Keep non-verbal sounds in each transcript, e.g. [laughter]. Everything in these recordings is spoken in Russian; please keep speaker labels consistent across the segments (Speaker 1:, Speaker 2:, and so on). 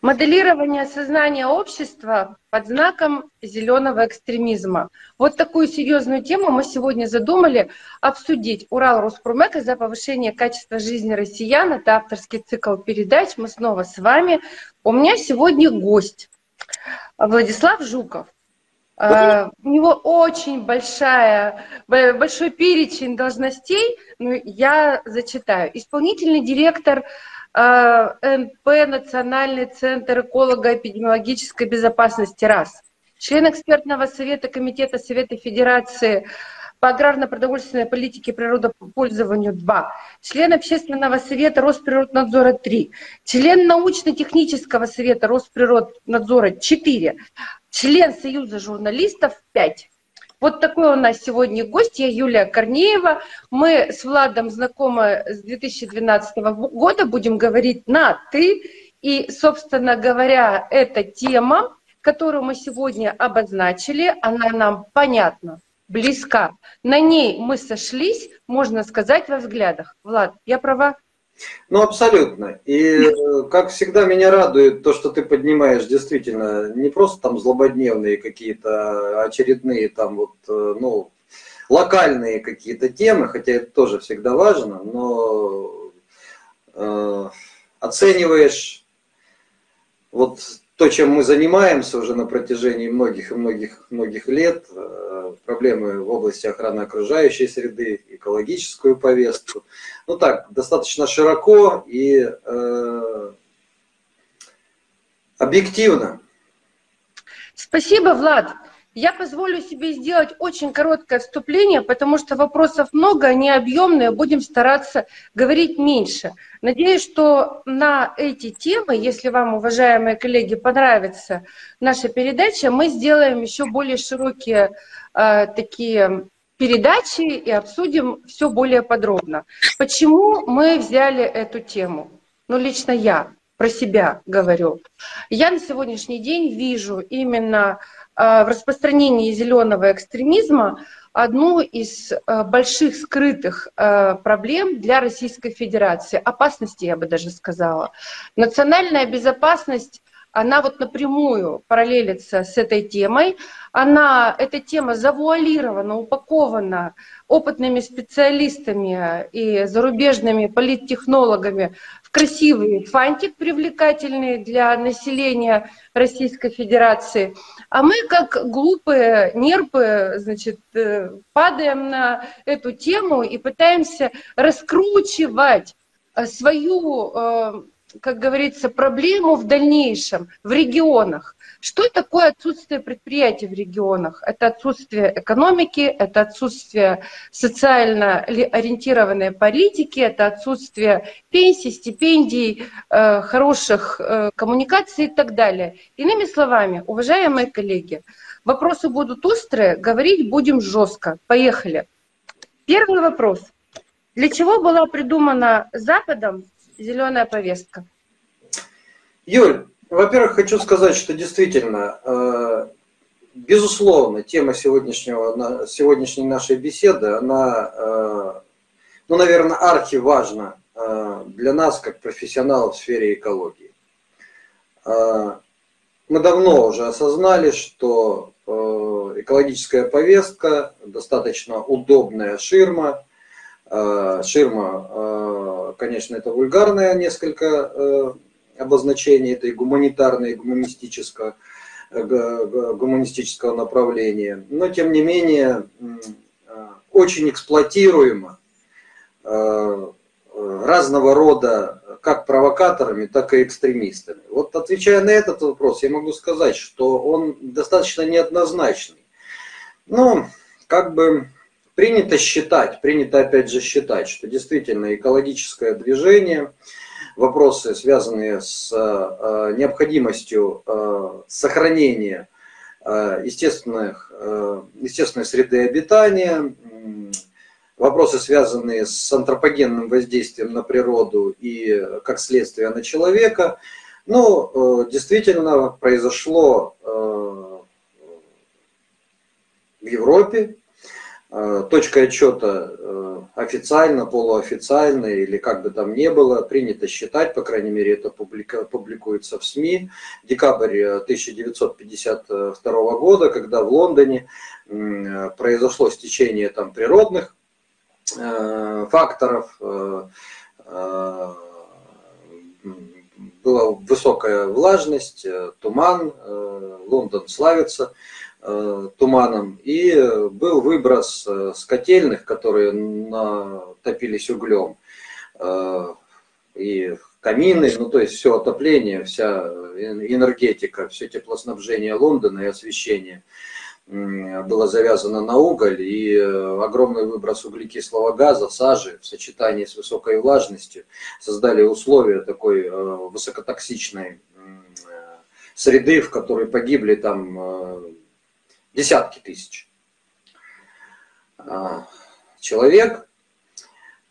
Speaker 1: Моделирование сознания общества под знаком зеленого экстремизма. Вот такую серьезную тему мы сегодня задумали обсудить. Урал Роспромека за повышение качества жизни россиян. Это авторский цикл передач. Мы снова с вами. У меня сегодня гость Владислав Жуков. Uh, у него очень большая, большой перечень должностей, но я зачитаю. Исполнительный директор НП Национальный центр эколого-эпидемиологической безопасности РАС, член экспертного совета Комитета Совета Федерации по аграрно-продовольственной политике природопользованию 2, член общественного совета Росприроднадзора 3, член научно-технического совета Росприроднадзора 4, член Союза журналистов 5. Вот такой у нас сегодня гость, я Юлия Корнеева. Мы с Владом знакомы с 2012 года, будем говорить на «ты». И, собственно говоря, эта тема, которую мы сегодня обозначили, она нам понятна, близка. На ней мы сошлись, можно сказать, во взглядах. Влад, я права?
Speaker 2: Ну, абсолютно. И, как всегда, меня радует то, что ты поднимаешь действительно не просто там злободневные какие-то очередные там вот, э, ну, локальные какие-то темы, хотя это тоже всегда важно, но э, оцениваешь вот то, чем мы занимаемся уже на протяжении многих и многих многих лет, э, проблемы в области охраны окружающей среды, экологическую повестку. Ну так, достаточно широко и э, объективно.
Speaker 1: Спасибо, Влад. Я позволю себе сделать очень короткое вступление, потому что вопросов много, они объемные, будем стараться говорить меньше. Надеюсь, что на эти темы, если вам, уважаемые коллеги, понравится наша передача, мы сделаем еще более широкие э, такие передачи и обсудим все более подробно. Почему мы взяли эту тему? Ну, лично я про себя говорю. Я на сегодняшний день вижу именно в распространении зеленого экстремизма одну из э, больших скрытых э, проблем для Российской Федерации, опасности, я бы даже сказала. Национальная безопасность она вот напрямую параллелится с этой темой. Она, эта тема завуалирована, упакована опытными специалистами и зарубежными политтехнологами в красивый фантик, привлекательный для населения Российской Федерации. А мы, как глупые нерпы, значит, э, падаем на эту тему и пытаемся раскручивать э, свою э, как говорится, проблему в дальнейшем в регионах. Что такое отсутствие предприятий в регионах? Это отсутствие экономики, это отсутствие социально ориентированной политики, это отсутствие пенсий, стипендий, э, хороших э, коммуникаций и так далее. Иными словами, уважаемые коллеги, вопросы будут острые, говорить будем жестко. Поехали. Первый вопрос. Для чего была придумана Западом зеленая повестка?
Speaker 2: Юль, во-первых, хочу сказать, что действительно, э, безусловно, тема сегодняшнего, сегодняшней нашей беседы, она, э, ну, наверное, архиважна э, для нас, как профессионалов в сфере экологии. Мы давно уже осознали, что экологическая повестка достаточно удобная ширма, ширма конечно, это вульгарное несколько обозначение этой гуманитарной, гуманистического, э, гуманистического направления, но тем не менее э, очень эксплуатируемо разного рода как провокаторами, так и экстремистами. Вот отвечая на этот вопрос, я могу сказать, что он достаточно неоднозначный. Ну, как бы Принято считать, принято опять же считать, что действительно экологическое движение, вопросы, связанные с э, необходимостью э, сохранения э, естественных, естественной среды обитания, вопросы, связанные с антропогенным воздействием на природу и, как следствие, на человека, ну, действительно произошло в Европе, Э, точкой отчета э, официально, полуофициально или как бы там ни было, принято считать, по крайней мере это публикуется в СМИ, декабрь 1952 года, когда в Лондоне произошло стечение там природных факторов, была высокая влажность, туман, Лондон славится. Э, туманом, и был выброс э, с котельных, которые топились углем, э, и камины, ну то есть все отопление, вся энергетика, все теплоснабжение Лондона и освещение было завязано на уголь, и огромный выброс углекислого газа, сажи в сочетании с высокой влажностью создали условия такой высокотоксичной среды, в которой погибли там десятки тысяч а, человек.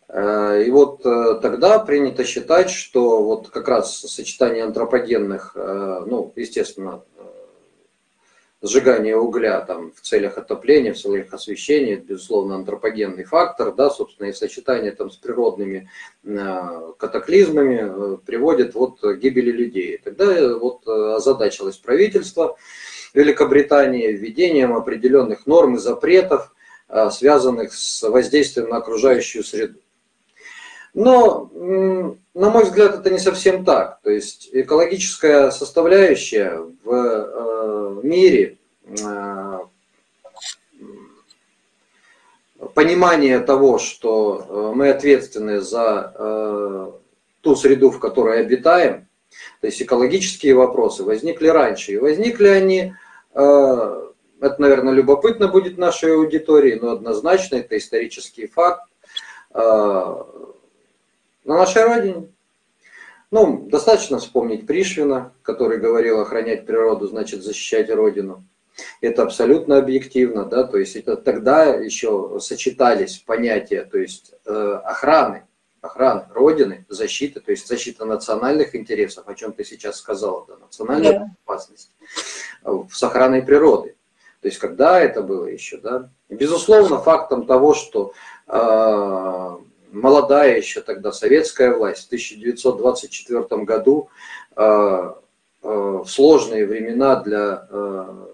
Speaker 2: А, и вот э, тогда принято считать, что вот как раз сочетание антропогенных, э, ну, естественно, э, сжигание угля там, в целях отопления, в целях освещения, это, безусловно, антропогенный фактор, да, собственно, и сочетание там, с природными катаклизмами приводит вот к гибели людей. Тогда вот озадачилось правительство, Великобритании введением определенных норм и запретов, а, связанных с воздействием на окружающую среду. Но, на мой взгляд, это не совсем так. То есть экологическая составляющая в э, мире, э, понимание того, что мы ответственны за ту среду, в которой обитаем, то есть экологические вопросы возникли раньше. И возникли они, э, это, наверное, любопытно будет нашей аудитории, но однозначно это исторический факт э, на нашей родине. Ну, достаточно вспомнить Пришвина, который говорил, охранять природу значит защищать Родину. Это абсолютно объективно, да, то есть это тогда еще сочетались понятия, то есть э, охраны охраны Родины, защиты, то есть защита национальных интересов, о чем ты сейчас сказала, да, национальная yeah. безопасность, с охраной природы. То есть когда это было еще, да? Безусловно, фактом того, что э, молодая еще тогда советская власть в 1924 году э, э, в сложные времена для э,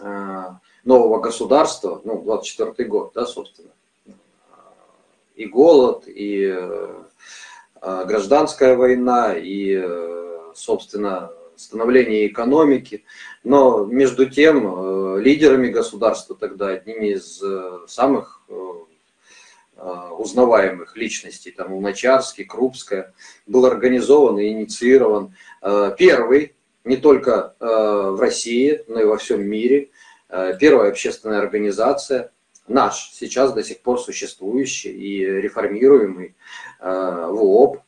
Speaker 2: э, нового государства, ну, 24 год, да, собственно, и голод, и э, а, гражданская война, и, э, собственно, становление экономики. Но между тем э, лидерами государства тогда, одними из самых узнаваемых личностей, там Луначарский, Крупская, был организован и инициирован первый, не только в России, но и во всем мире, первая общественная организация наш, сейчас до сих пор существующий и реформируемый э, ВООП,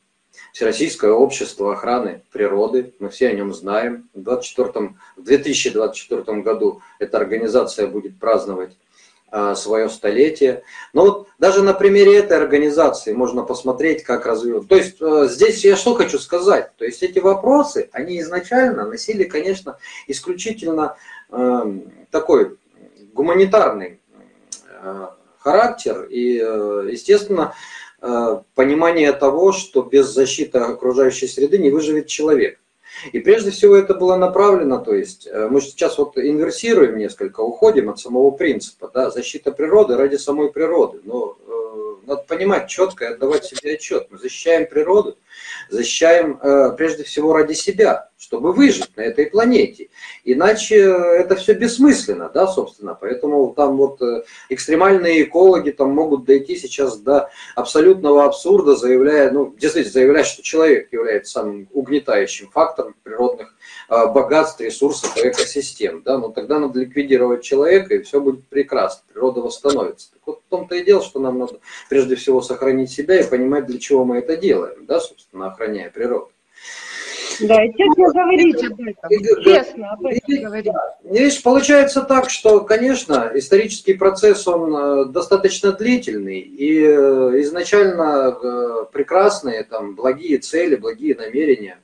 Speaker 2: Всероссийское общество охраны природы, мы все о нем знаем. В, 24, в 2024 году эта организация будет праздновать э, свое столетие. Но вот даже на примере этой организации можно посмотреть, как развивать. То есть э, здесь я что хочу сказать. То есть эти вопросы, они изначально носили, конечно, исключительно такой гуманитарный Э, характер и, э, естественно, э, понимание того, что без защиты окружающей среды не выживет человек. И прежде всего это было направлено, то есть мы сейчас вот инверсируем несколько, уходим от самого принципа, да, защита природы ради самой природы, но надо понимать четко и отдавать себе отчет. Мы защищаем природу, защищаем э, прежде всего ради себя, чтобы выжить на этой планете. Иначе это все бессмысленно, да, собственно. Поэтому там вот э, экстремальные экологи там могут дойти сейчас до абсолютного абсурда, заявляя, ну, действительно, заявляя, что человек является самым угнетающим фактором природных богатств, ресурсов и экосистем. Да? Но тогда надо ликвидировать человека, и все будет прекрасно, природа восстановится. Так вот в том-то и дело, что нам надо прежде всего сохранить себя и понимать, для чего мы это делаем, да, собственно, охраняя природу.
Speaker 1: Да, и честно говорить об этом. Честно об этом говорить.
Speaker 2: Видишь, получается так, что, конечно, исторический процесс, он э, достаточно длительный, и э, изначально э, прекрасные, там, благие цели, благие намерения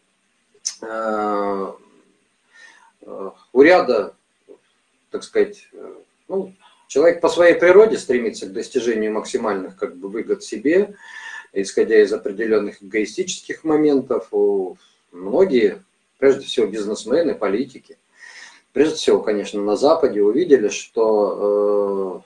Speaker 2: у ряда, так сказать, ну, Человек по своей природе стремится к достижению максимальных как бы, выгод себе, исходя из определенных эгоистических моментов. Многие, прежде всего бизнесмены, политики, прежде всего, конечно, на Западе увидели, что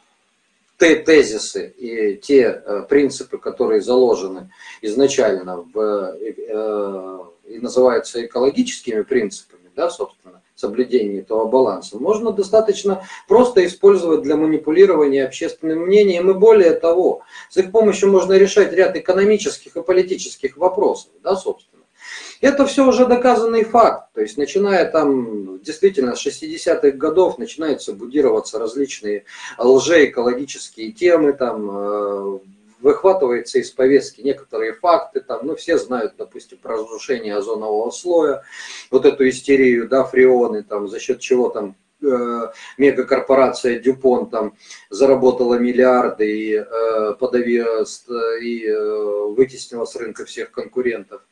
Speaker 2: э, те тезисы и те э, принципы, которые заложены изначально в, э, и называются экологическими принципами, да, собственно, соблюдение этого баланса, можно достаточно просто использовать для манипулирования общественным мнением. И более того, с их помощью можно решать ряд экономических и политических вопросов, да, собственно. Это все уже доказанный факт. То есть, начиная там, действительно, с 60-х годов начинаются будироваться различные лжеэкологические темы, там, выхватывается из повестки некоторые факты, там, ну, все знают, допустим, про разрушение озонового слоя, вот эту истерию, да, фреоны, там, за счет чего там э, мегакорпорация Дюпон там заработала миллиарды и, э, подавила, и э, вытеснила с рынка всех конкурентов,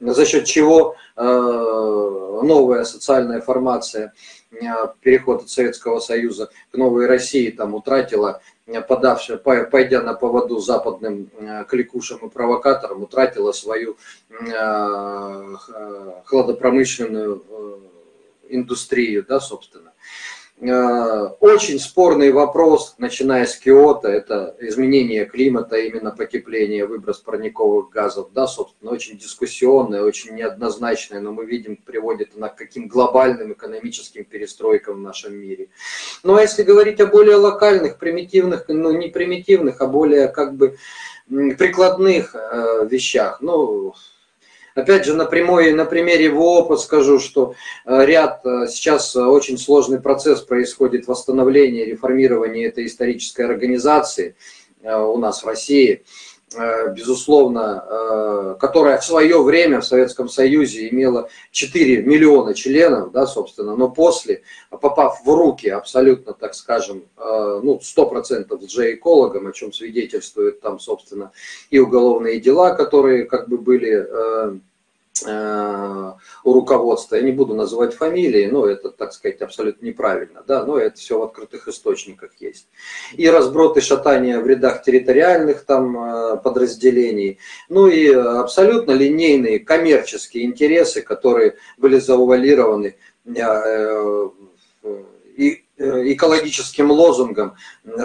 Speaker 2: за счет чего э, новая социальная формация, э, переход от Советского Союза к новой России там утратила подавшая, пойдя на поводу западным э, кликушам и провокаторам, утратила свою э, хладопромышленную э, индустрию, да, собственно. Э, очень спорный вопрос, начиная с Киота, это изменение климата, именно потепление, выброс парниковых газов, да, собственно, очень дискуссионное, очень неоднозначное, но мы видим, приводит она к каким глобальным экономическим перестройкам в нашем мире. Ну а если говорить о более локальных, примитивных, ну не примитивных, а более как бы прикладных э, вещах, ну, Опять же, на, прямой, на примере ВОПа скажу, что э, ряд, э, сейчас очень сложный процесс происходит восстановления, реформирования этой исторической организации э, у нас в России – Э, безусловно, э, которая в свое время в Советском Союзе имела 4 миллиона членов, да, собственно, но после, попав в руки абсолютно, так скажем, э, ну, 100% лжеэкологам, о чем свидетельствуют там, собственно, и уголовные дела, которые как бы были Э, у руководства, я не буду называть фамилии, но это, так сказать, абсолютно неправильно, да, но это все в открытых источниках есть. И разброты шатания в рядах территориальных там э, подразделений, ну и абсолютно линейные коммерческие интересы, которые были заувалированы э, и Э, экологическим лозунгом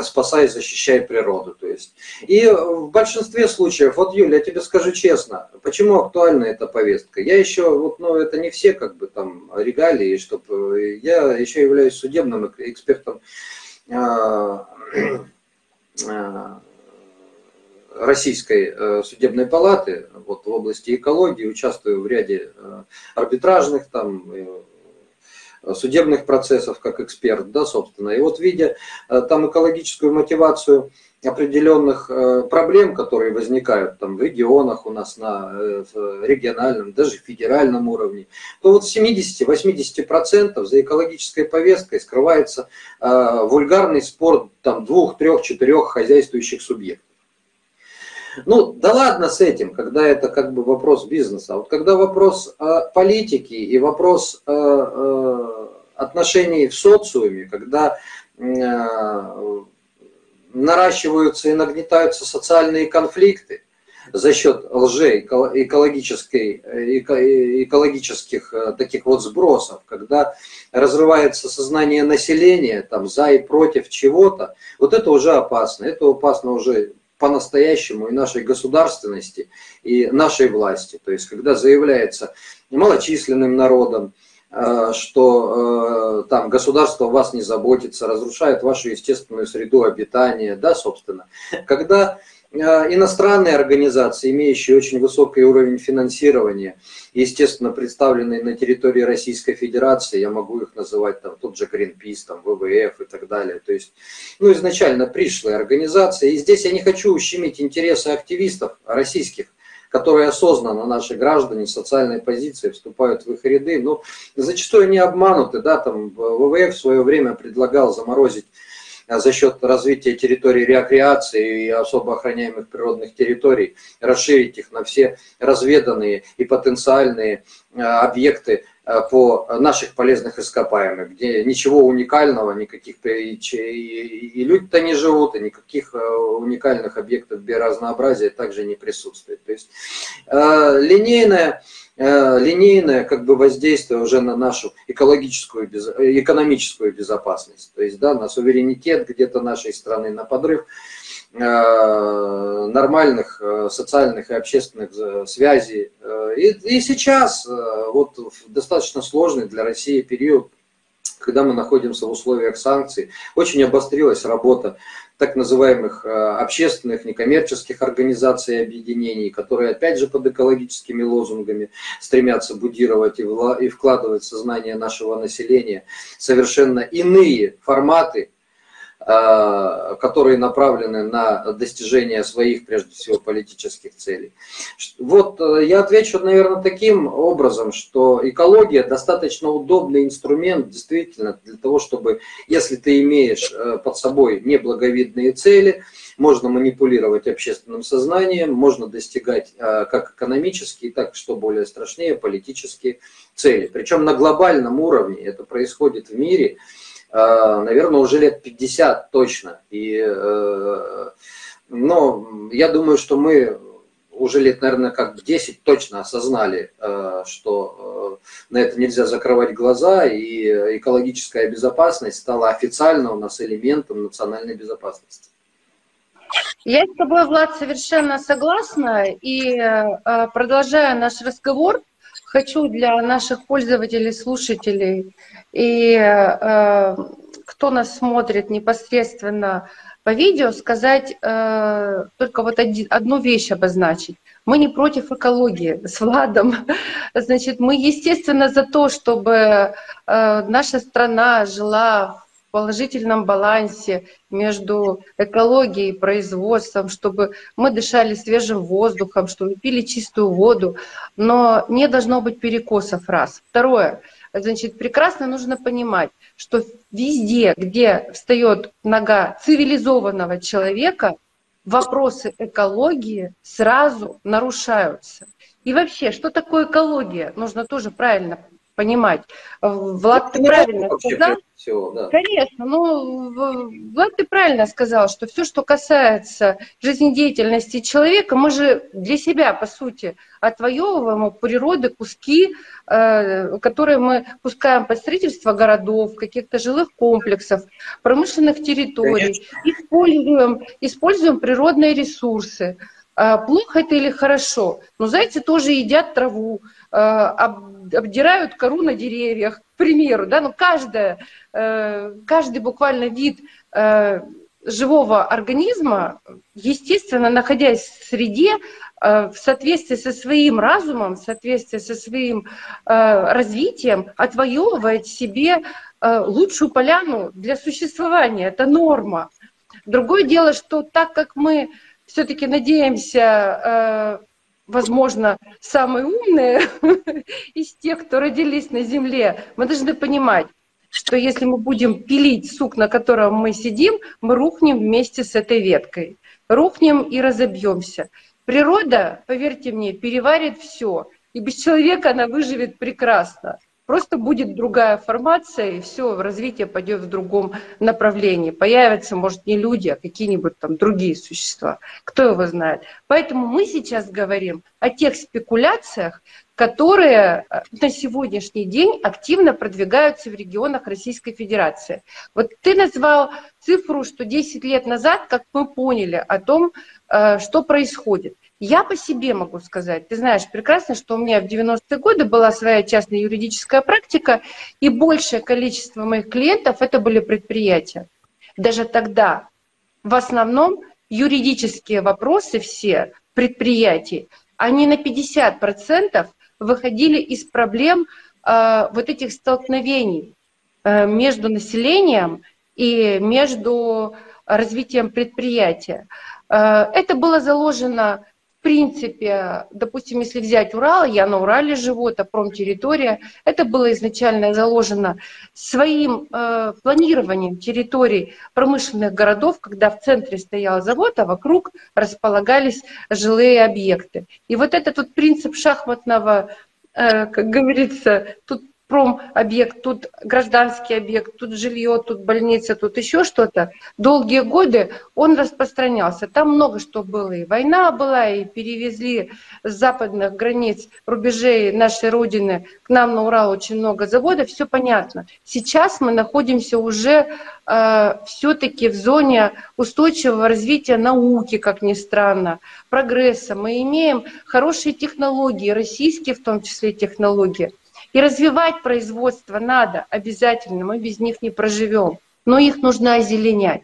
Speaker 2: «спасай, защищай природу». То есть. И в большинстве случаев, вот, Юля, я тебе скажу честно, почему актуальна эта повестка? Я еще, вот, ну, это не все как бы там регалии, чтобы я еще являюсь судебным экспертом а, а, Российской э, судебной палаты вот, в области экологии, участвую в ряде э, арбитражных там судебных процессов как эксперт, да, собственно. И вот видя э, там экологическую мотивацию определенных э, проблем, которые возникают там в регионах у нас на э, региональном, даже федеральном уровне, то вот 70-80% за экологической повесткой скрывается вульгарный спор там двух, трех, четырех хозяйствующих субъектов. Ну, да ладно с этим, когда это как бы вопрос бизнеса. А вот когда вопрос э, политики и вопрос э, э, отношений в социуме, когда э, наращиваются и нагнетаются социальные конфликты за счет лжи экологической, экологических э, таких вот сбросов, когда разрывается сознание населения там, за и против чего-то, вот это уже опасно. Это опасно уже по-настоящему и нашей государственности, и нашей власти. То есть, когда заявляется малочисленным народом, э, что э, там государство о вас не заботится, разрушает вашу естественную среду обитания, да, собственно. Когда иностранные организации, имеющие очень высокий уровень финансирования, естественно, представленные на территории Российской Федерации, я могу их называть там тот же Greenpeace, там ВВФ и так далее. То есть, ну, изначально пришлые организации. И здесь я не хочу ущемить интересы активистов российских, которые осознанно наши граждане социальной позиции вступают в их ряды, но зачастую они обмануты, да, там ВВФ в свое время предлагал заморозить а за счет развития территорий рекреации и особо охраняемых природных территорий, расширить их на все разведанные и потенциальные а, объекты по наших полезных ископаемых, где ничего уникального, никаких и, люди-то не живут, и никаких уникальных объектов биоразнообразия также не присутствует. То есть линейная линейное как бы воздействие уже на нашу экологическую, экономическую безопасность, то есть да, на суверенитет где-то нашей страны, на подрыв Э, нормальных э, социальных и общественных э, связей. И, и сейчас, вот в достаточно сложный для России период, когда мы находимся в условиях санкций, очень обострилась работа так называемых общественных, некоммерческих организаций и объединений, которые опять же под экологическими лозунгами стремятся будировать и вкладывать в сознание нашего населения. Совершенно иные форматы Э, которые направлены на достижение своих, прежде всего, политических целей. Вот э, я отвечу, наверное, таким образом, что экология достаточно удобный инструмент, действительно, для того, чтобы, если ты имеешь э, под собой неблаговидные цели, можно манипулировать общественным сознанием, можно достигать как экономические, так, что более страшнее, политические цели. Причем на глобальном уровне это происходит в мире, Э, наверное, уже лет 50 точно. И, э, но я думаю, что мы уже лет, наверное, как 10 точно осознали, э, что на это нельзя закрывать глаза, и экологическая безопасность стала официально у нас элементом национальной безопасности.
Speaker 1: Я с тобой, Влад, совершенно согласна. И продолжая наш разговор, хочу для наших пользователей, слушателей и э, кто нас смотрит непосредственно по видео, сказать э, только вот один, одну вещь обозначить. Мы не против экологии [laughs] с Владом. Значит, мы, естественно, за то, чтобы э, наша страна жила положительном балансе между экологией и производством, чтобы мы дышали свежим воздухом, чтобы пили чистую воду. Но не должно быть перекосов раз. Второе – Значит, прекрасно нужно понимать, что везде, где встает нога цивилизованного человека, вопросы экологии сразу нарушаются. И вообще, что такое экология, нужно тоже правильно понимать. Влад, ты правильно сказал всего, да. Конечно, ну, Влад, ты правильно сказал, что все, что касается жизнедеятельности человека, мы же для себя, по сути, отвоевываем у природы куски, э, которые мы пускаем под строительство городов, каких-то жилых комплексов, промышленных территорий, используем, используем природные ресурсы. А плохо это или хорошо? Но зайцы тоже едят траву, э, обдирают кору на деревьях, к примеру, да, но каждая, э, каждый буквально вид э, живого организма, естественно, находясь в среде, в соответствии со своим разумом, в соответствии со своим развитием, отвоевывает себе лучшую поляну для существования. Это норма. Другое дело, что так как мы все-таки надеемся, э, возможно, самые умные [laughs] из тех, кто родились на Земле, мы должны понимать, что если мы будем пилить сук, на котором мы сидим, мы рухнем вместе с этой веткой. Рухнем и разобьемся. Природа, поверьте мне, переварит все. И без человека она выживет прекрасно. Просто будет другая формация, и все, развитие пойдет в другом направлении. Появятся, может, не люди, а какие-нибудь там другие существа. Кто его знает. Поэтому мы сейчас говорим о тех спекуляциях, которые э, на сегодняшний день активно продвигаются в регионах Российской Федерации. Вот ты назвал цифру, что 10 лет назад, как мы поняли о том, э, что происходит. Я по себе могу сказать, ты знаешь прекрасно, что у меня в 90-е годы была своя частная юридическая практика, и большее количество моих клиентов это были предприятия. Даже тогда в основном юридические вопросы все предприятий, они на 50% выходили из проблем э, вот этих столкновений э, между населением и между развитием предприятия. Э, это было заложено в принципе, допустим, если взять Урал, я на Урале живу, это промтерритория, это было изначально заложено своим э, планированием территорий промышленных городов, когда в центре стоял завод, а вокруг располагались жилые объекты. И вот этот вот принцип шахматного, э, как говорится, тут промобъект, тут гражданский объект, тут жилье, тут больница, тут еще что-то. Долгие годы он распространялся. Там много что было. И война была, и перевезли с западных границ рубежей нашей Родины к нам на Урал очень много заводов. Все понятно. Сейчас мы находимся уже э, все-таки в зоне устойчивого развития науки, как ни странно, прогресса. Мы имеем хорошие технологии, российские в том числе технологии. И развивать производство надо обязательно, мы без них не проживем. Но их нужно озеленять.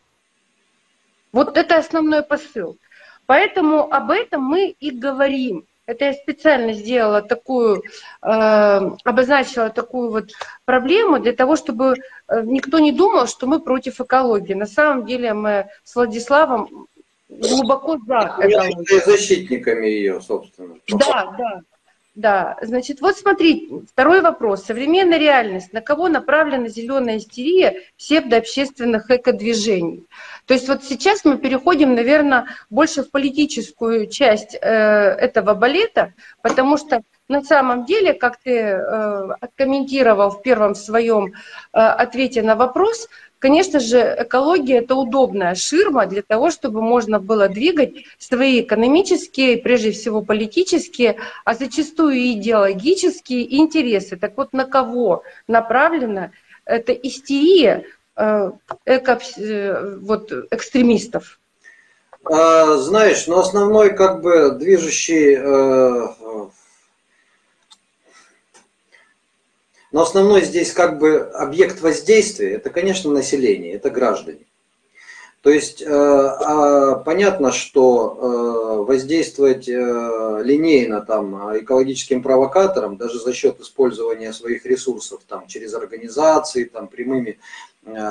Speaker 1: Вот это основной посыл. Поэтому об этом мы и говорим. Это я специально сделала такую, э, обозначила такую вот проблему для того, чтобы э, никто не думал, что мы против экологии. На самом деле мы с Владиславом глубоко за
Speaker 2: экологию. защитниками ее, собственно.
Speaker 1: Да, да. Да, значит, вот смотрите, второй вопрос. Современная реальность. На кого направлена зеленая истерия псевдообщественных экодвижений? То есть вот сейчас мы переходим, наверное, больше в политическую часть э, этого балета, потому что на самом деле, как ты э, откомментировал в первом своем э, ответе на вопрос, Конечно же, экология – это удобная ширма для того, чтобы можно было двигать свои экономические, прежде всего политические, а зачастую и идеологические интересы. Так вот, на кого направлена эта истерия э, эко, э, вот, экстремистов?
Speaker 2: А, знаешь, но ну, основной как бы движущий э, Но основной здесь как бы объект воздействия, это, конечно, население, это граждане. То есть э, а, понятно, что э, воздействовать э, линейно там, экологическим провокаторам, даже за счет использования своих ресурсов там, через организации, там, прямыми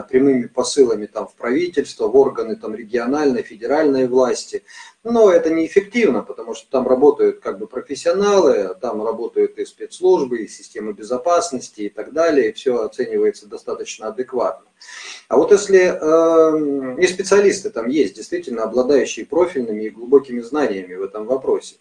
Speaker 2: прямыми посылами там, в правительство, в органы там, региональной, федеральной власти. Но это неэффективно, потому что там работают как бы профессионалы, там работают и спецслужбы, и системы безопасности и так далее, и все оценивается достаточно адекватно. А вот если э, и специалисты там есть, действительно обладающие профильными и глубокими знаниями в этом вопросе.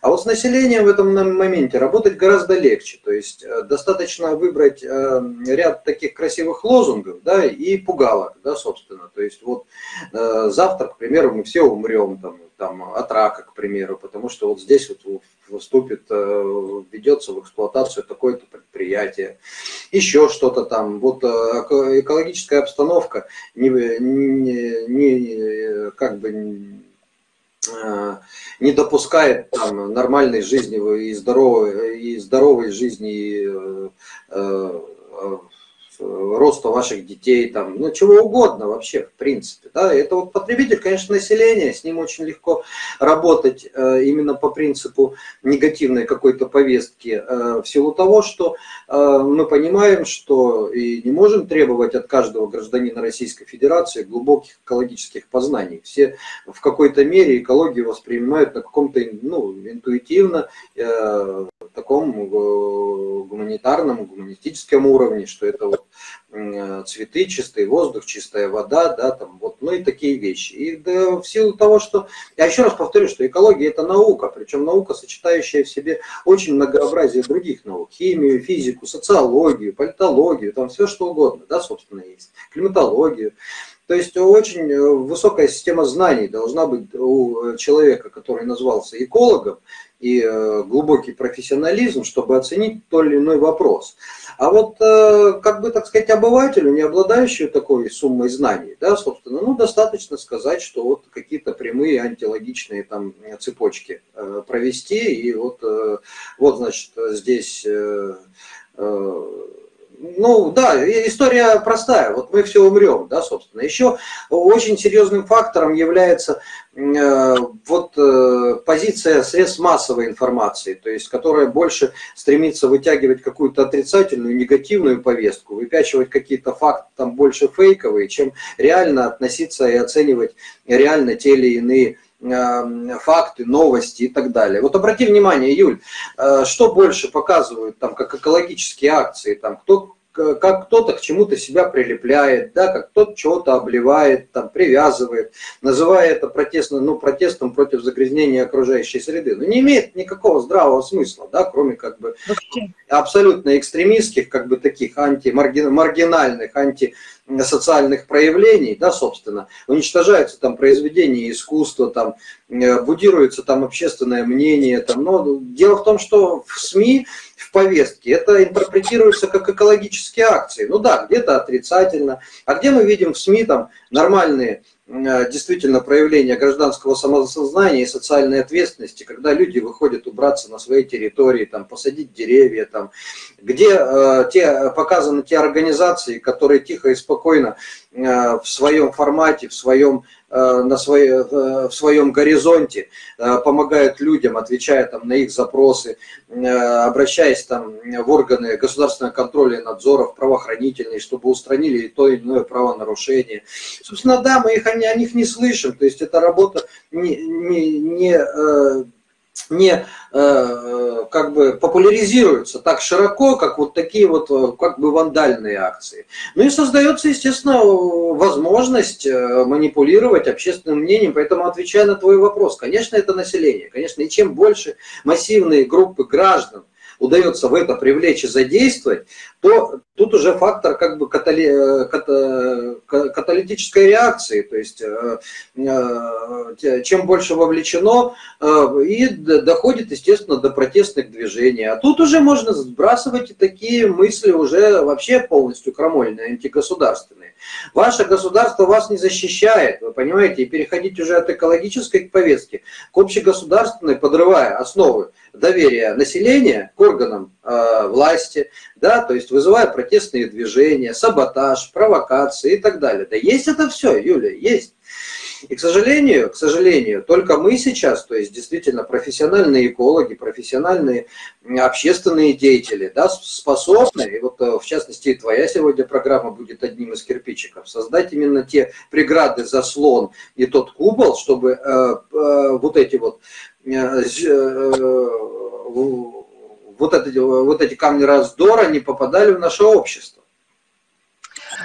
Speaker 2: А вот с населением в этом моменте работать гораздо легче. То есть э, достаточно выбрать э, ряд таких красивых лозунгов да, и пугалок, да, собственно. То есть вот э, завтра, к примеру, мы все умрем там, там, от рака, к примеру, потому что вот здесь вот вступит, э, введется в эксплуатацию такое-то предприятие, еще что-то там. Вот э, экологическая обстановка не, не, не как бы э, не допускает там, нормальной жизни и здоровой, и здоровой жизни и, роста ваших детей, там, ну, чего угодно вообще, в принципе. Да? Это вот потребитель, конечно, население, с ним очень легко работать э, именно по принципу негативной какой-то повестки, э, в силу того, что э, мы понимаем, что и не можем требовать от каждого гражданина Российской Федерации глубоких экологических познаний. Все в какой-то мере экологию воспринимают на каком-то ну, интуитивно, э, таком э, гуманитарном, гуманистическом уровне, что это вот цветы, чистый воздух, чистая вода, да, там вот, ну и такие вещи. И да, в силу того, что, я еще раз повторю, что экология это наука, причем наука, сочетающая в себе очень многообразие других наук, химию, физику, социологию, политологию, там все что угодно, да, собственно, есть, климатологию. То есть очень э, высокая система знаний должна быть у человека, который назвался экологом, и э, глубокий профессионализм, чтобы оценить тот или иной вопрос. А вот, э, как бы, так сказать, обывателю, не обладающему такой суммой знаний, да, собственно, ну, достаточно сказать, что вот какие-то прямые антилогичные там цепочки э, провести, и вот, вот значит, здесь ну да, история простая. Вот мы все умрем, да, собственно. Еще очень серьезным фактором является э, вот э, позиция средств массовой информации, то есть которая больше стремится вытягивать какую-то отрицательную, негативную повестку, выпячивать какие-то факты там больше фейковые, чем реально относиться и оценивать реально те или иные Эм, факты, новости и так далее. Вот обрати внимание, Юль, э, что больше показывают там как экологические акции, там кто как кто-то к чему-то себя прилепляет, да, как кто-то чего-то обливает, там, привязывает, называя это протестом, ну, протестом против загрязнения окружающей среды. Но не имеет никакого здравого смысла, да, кроме как бы абсолютно экстремистских, как бы таких антимаргинальных, антисоциальных проявлений, да, собственно, уничтожаются там произведения искусства, там, э, будируется там общественное мнение, там, но дело в том, что в СМИ повестке, это интерпретируется как экологические акции. Ну да, где-то отрицательно, а где мы видим в СМИ там нормальные действительно проявления гражданского самосознания и социальной ответственности, когда люди выходят убраться на своей территории, там, посадить деревья, там, где э, те, показаны те организации, которые тихо и спокойно э, в своем формате, в своем Э, на своей, э, в своем горизонте, э, помогают людям, отвечая там, на их запросы, обращаясь там, в органы государственного контроля и надзора, в правоохранительные, чтобы устранили то или иное правонарушение. Собственно, да, мы их, о них не слышим, то есть эта работа не, не, не не э, как бы популяризируются так широко, как вот такие вот э, как бы вандальные акции. Ну и создается, естественно, возможность э, манипулировать общественным мнением, поэтому отвечая на твой вопрос, конечно, это население, конечно, и чем больше массивные группы граждан удается в это привлечь и задействовать, то тут уже фактор как бы катали, э, ката, каталитической реакции, то есть э, э, чем больше вовлечено, и доходит, естественно, до протестных движений. А тут уже можно сбрасывать и такие мысли уже вообще полностью крамольные, антигосударственные. Ваше государство вас не защищает, вы понимаете, и переходить уже от экологической повестки к общегосударственной, подрывая основы доверия населения к органам э, власти, да, то есть вызывая протестные движения, саботаж, провокации и так далее. Да есть это все, Юля, есть. И, к сожалению, к сожалению, только мы сейчас, то есть действительно профессиональные экологи, профессиональные общественные деятели, да, способны, и вот э, в частности и твоя сегодня программа будет одним из кирпичиков, создать именно те преграды, заслон и тот купол, чтобы э, э, вот эти вот вот эти, вот эти камни раздора не попадали в наше общество.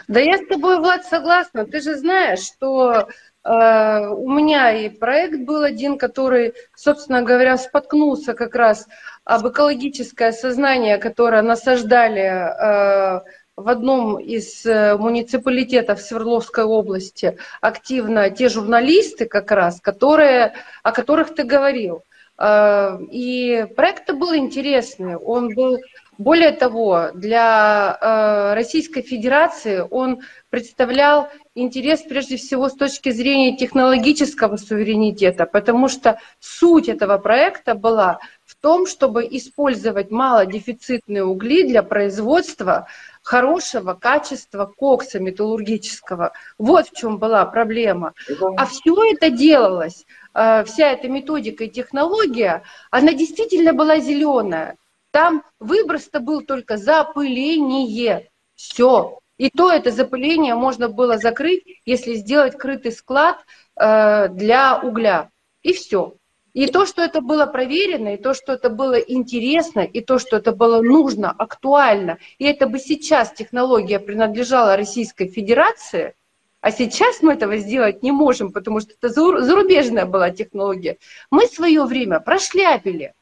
Speaker 1: Да я с тобой, Влад, согласна. Ты же знаешь, что э, у меня и проект был один, который, собственно говоря, споткнулся как раз об экологическое сознание, которое насаждали э, в одном из э, муниципалитетов Свердловской области активно те журналисты как раз, которые, о которых ты говорил. Э, и проект был интересный, он был, более того, для э, Российской Федерации он представлял интерес прежде всего с точки зрения технологического суверенитета, потому что суть этого проекта была в том, чтобы использовать малодефицитные угли для производства хорошего качества кокса металлургического. Вот в чем была проблема. А все это делалось Э, вся эта методика и технология, она действительно была зеленая. Там выброс-то был только запыление. Все. И то это запыление можно было закрыть, если сделать крытый склад э, для угля. И все. И то, что это было проверено, и то, что это было интересно, и то, что это было нужно, актуально, и это бы сейчас технология принадлежала Российской Федерации, а сейчас мы этого сделать не можем, потому что это зарубежная была технология. Мы свое время прошляпили.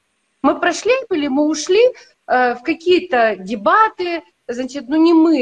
Speaker 1: Мы прошляпили, мы ушли э, в какие-то дебаты, значит, ну не мы,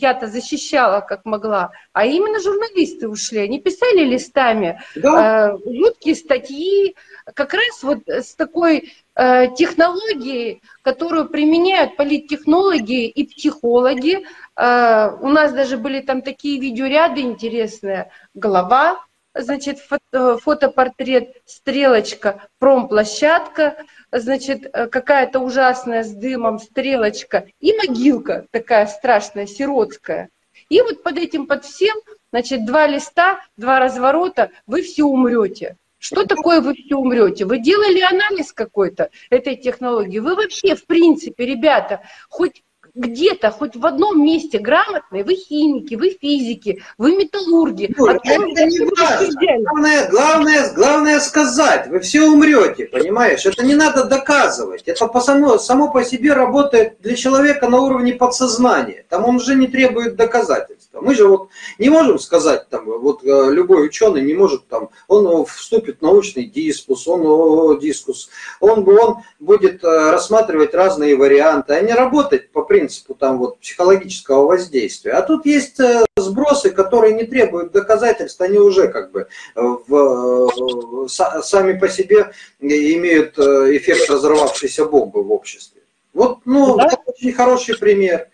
Speaker 1: я-то защищала как могла, а именно журналисты ушли. Они писали листами да. э, жуткие статьи, как раз вот с такой э, технологией, которую применяют политтехнологи и психологи. Э, у нас даже были там такие видеоряды интересные. Голова, значит, фото, э, фотопортрет, стрелочка, промплощадка, значит, э, какая-то ужасная с дымом стрелочка и могилка такая страшная, сиротская. И вот под этим, под всем, значит, два листа, два разворота, вы все умрете. Что такое вы все умрете? Вы делали анализ какой-то этой технологии? Вы вообще, в принципе, ребята, хоть где-то, хоть в одном месте грамотные, вы химики, вы физики, вы металлурги.
Speaker 2: Юля, это не важно. Главное, главное, главное сказать, вы все умрете, понимаешь? Это не надо доказывать. Это по само, само по себе работает для человека на уровне подсознания. Там он уже не требует доказательства. Мы же вот не можем сказать, там, вот э, любой ученый не может, там, он вступит в научный дискус, он дискус, он, он будет э, рассматривать разные варианты, а не работать по принципу там вот психологического воздействия. А тут есть э, сбросы, которые не требуют доказательств, они уже как бы в, сами по себе имеют эффект разорвавшейся бомбы в обществе. Вот, ну, да? очень хороший пример.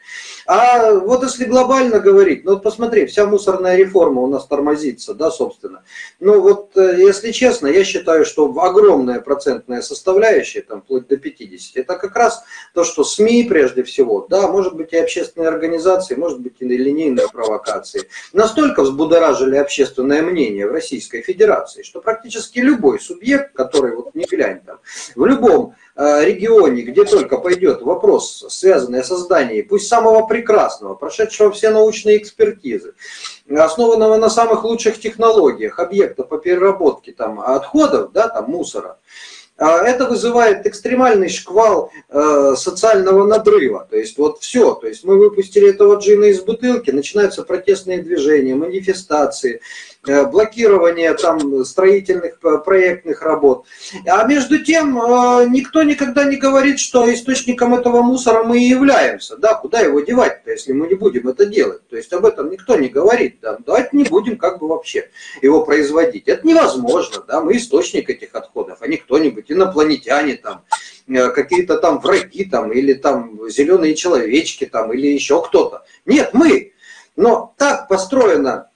Speaker 2: А вот если глобально говорить, ну вот посмотри, вся мусорная реформа у нас тормозится, да, собственно. Ну вот, э, если честно, я считаю, что огромная процентная составляющая, там, вплоть до 50, это как раз то, что СМИ прежде всего, да, может быть и общественные организации, может быть и линейные провокации, настолько взбудоражили общественное мнение в Российской Федерации, что практически любой субъект, который, вот не глянь там, в любом регионе, где только пойдет вопрос, связанный о создании, пусть самого прекрасного, прошедшего все научные экспертизы, основанного на самых лучших технологиях, объекта по переработке там, отходов, да, там, мусора, а это вызывает экстремальный шквал э, социального надрыва. То есть вот все. То есть мы выпустили этого джина из бутылки, начинаются протестные движения, манифестации, Э, блокирование там строительных э, проектных работ. А между тем э, никто никогда не говорит, что источником этого мусора мы и являемся. Да, куда его девать-то, если мы не будем это делать? То есть об этом никто не говорит. Да. Давайте не будем как бы вообще его производить. Это невозможно. Да. Мы источник этих отходов, а не кто-нибудь, инопланетяне там, какие-то там враги там, или там зеленые человечки там, или еще кто-то. Нет, мы. Но так построена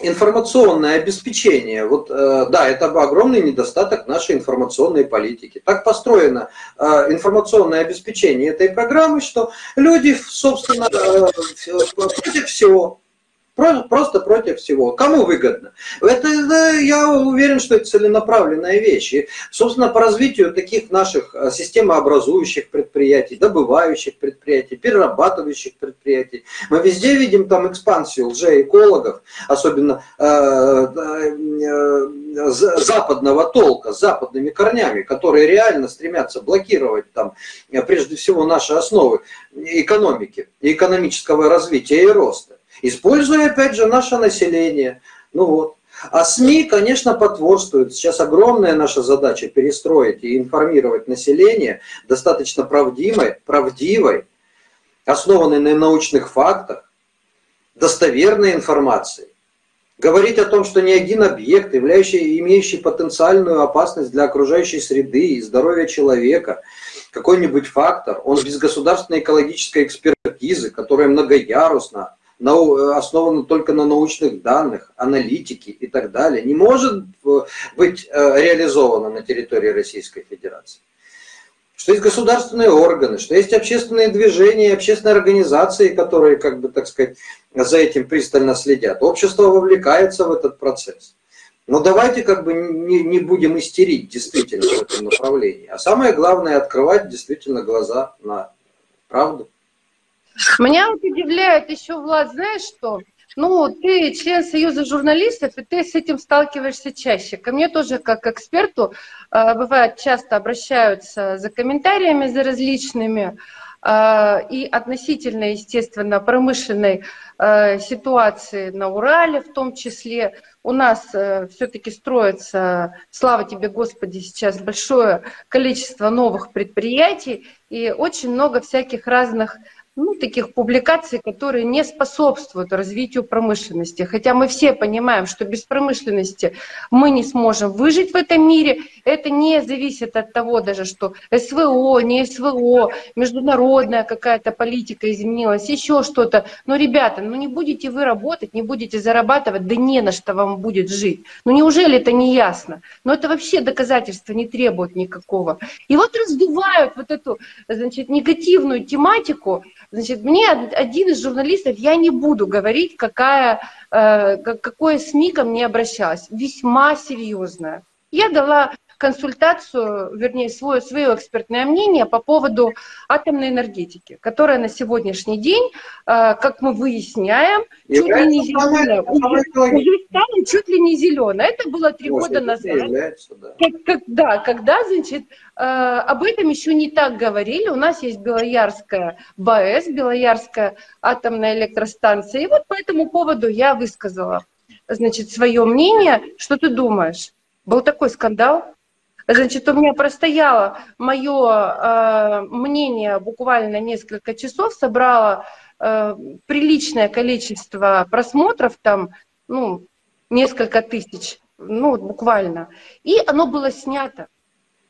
Speaker 2: информационное обеспечение, вот э, да, это огромный недостаток нашей информационной политики. Так построено э, информационное обеспечение этой программы, что люди, собственно, э, против всего Просто против всего. Кому выгодно? Это, я уверен, что это целенаправленная вещь. И, собственно, по развитию таких наших э, системообразующих предприятий, добывающих предприятий, перерабатывающих предприятий, мы везде видим там экспансию лжеэкологов, особенно э, э, западного толка, с западными корнями, которые реально стремятся блокировать там, прежде всего, наши основы экономики, экономического развития и роста используя, опять же, наше население. Ну вот. А СМИ, конечно, потворствуют. Сейчас огромная наша задача перестроить и информировать население достаточно правдивой, правдивой, основанной на научных фактах, достоверной информации. Говорить о том, что ни один объект, являющий, имеющий потенциальную опасность для окружающей среды и здоровья человека, какой-нибудь фактор, он без государственной экологической экспертизы, которая многоярусна, основана только на научных данных, аналитике и так далее, не может быть э, реализована на территории Российской Федерации. Что есть государственные органы, что есть общественные движения, общественные организации, которые, как бы, так сказать, за этим пристально следят. Общество вовлекается в этот процесс. Но давайте как бы не, не будем истерить действительно в этом направлении. А самое главное, открывать действительно глаза на правду.
Speaker 1: Меня вот удивляет еще, Влад, знаешь что? Ну, ты член Союза журналистов, и ты с этим сталкиваешься чаще. Ко мне тоже, как эксперту, э, бывает, часто обращаются за комментариями, за различными, э, и относительно, естественно, промышленной э, ситуации на Урале в том числе. У нас все-таки строится, слава тебе, Господи, сейчас большое количество новых предприятий и очень много всяких разных ну, таких публикаций, которые не способствуют развитию промышленности. Хотя мы все понимаем, что без промышленности мы не сможем выжить в этом мире. Это не зависит от того даже, что СВО, не СВО, международная какая-то политика изменилась, еще что-то. Но, ребята, ну не будете вы работать, не будете зарабатывать, да не на что вам будет жить. Ну неужели это не ясно? Но это вообще доказательства не требует никакого. И вот раздувают вот эту, значит, негативную тематику, Значит, мне один из журналистов, я не буду говорить, какая, э, какое СМИ ко мне обращалось, весьма серьезная. Я дала консультацию, вернее, свое, свое экспертное мнение по поводу атомной энергетики, которая на сегодняшний день, э, как мы выясняем, чуть ли не зеленая. Уже, уже стала чуть ли не зеленая. Это было три года назад. Да. Как, как, да, когда, значит, э, об этом еще не так говорили. У нас есть Белоярская БАЭС, Белоярская атомная электростанция. И вот по этому поводу я высказала значит, свое мнение. Что ты думаешь? Был такой скандал? Значит, у меня простояло мое э, мнение буквально несколько часов, собрала э, приличное количество просмотров, там, ну, несколько тысяч, ну, буквально. И оно было снято.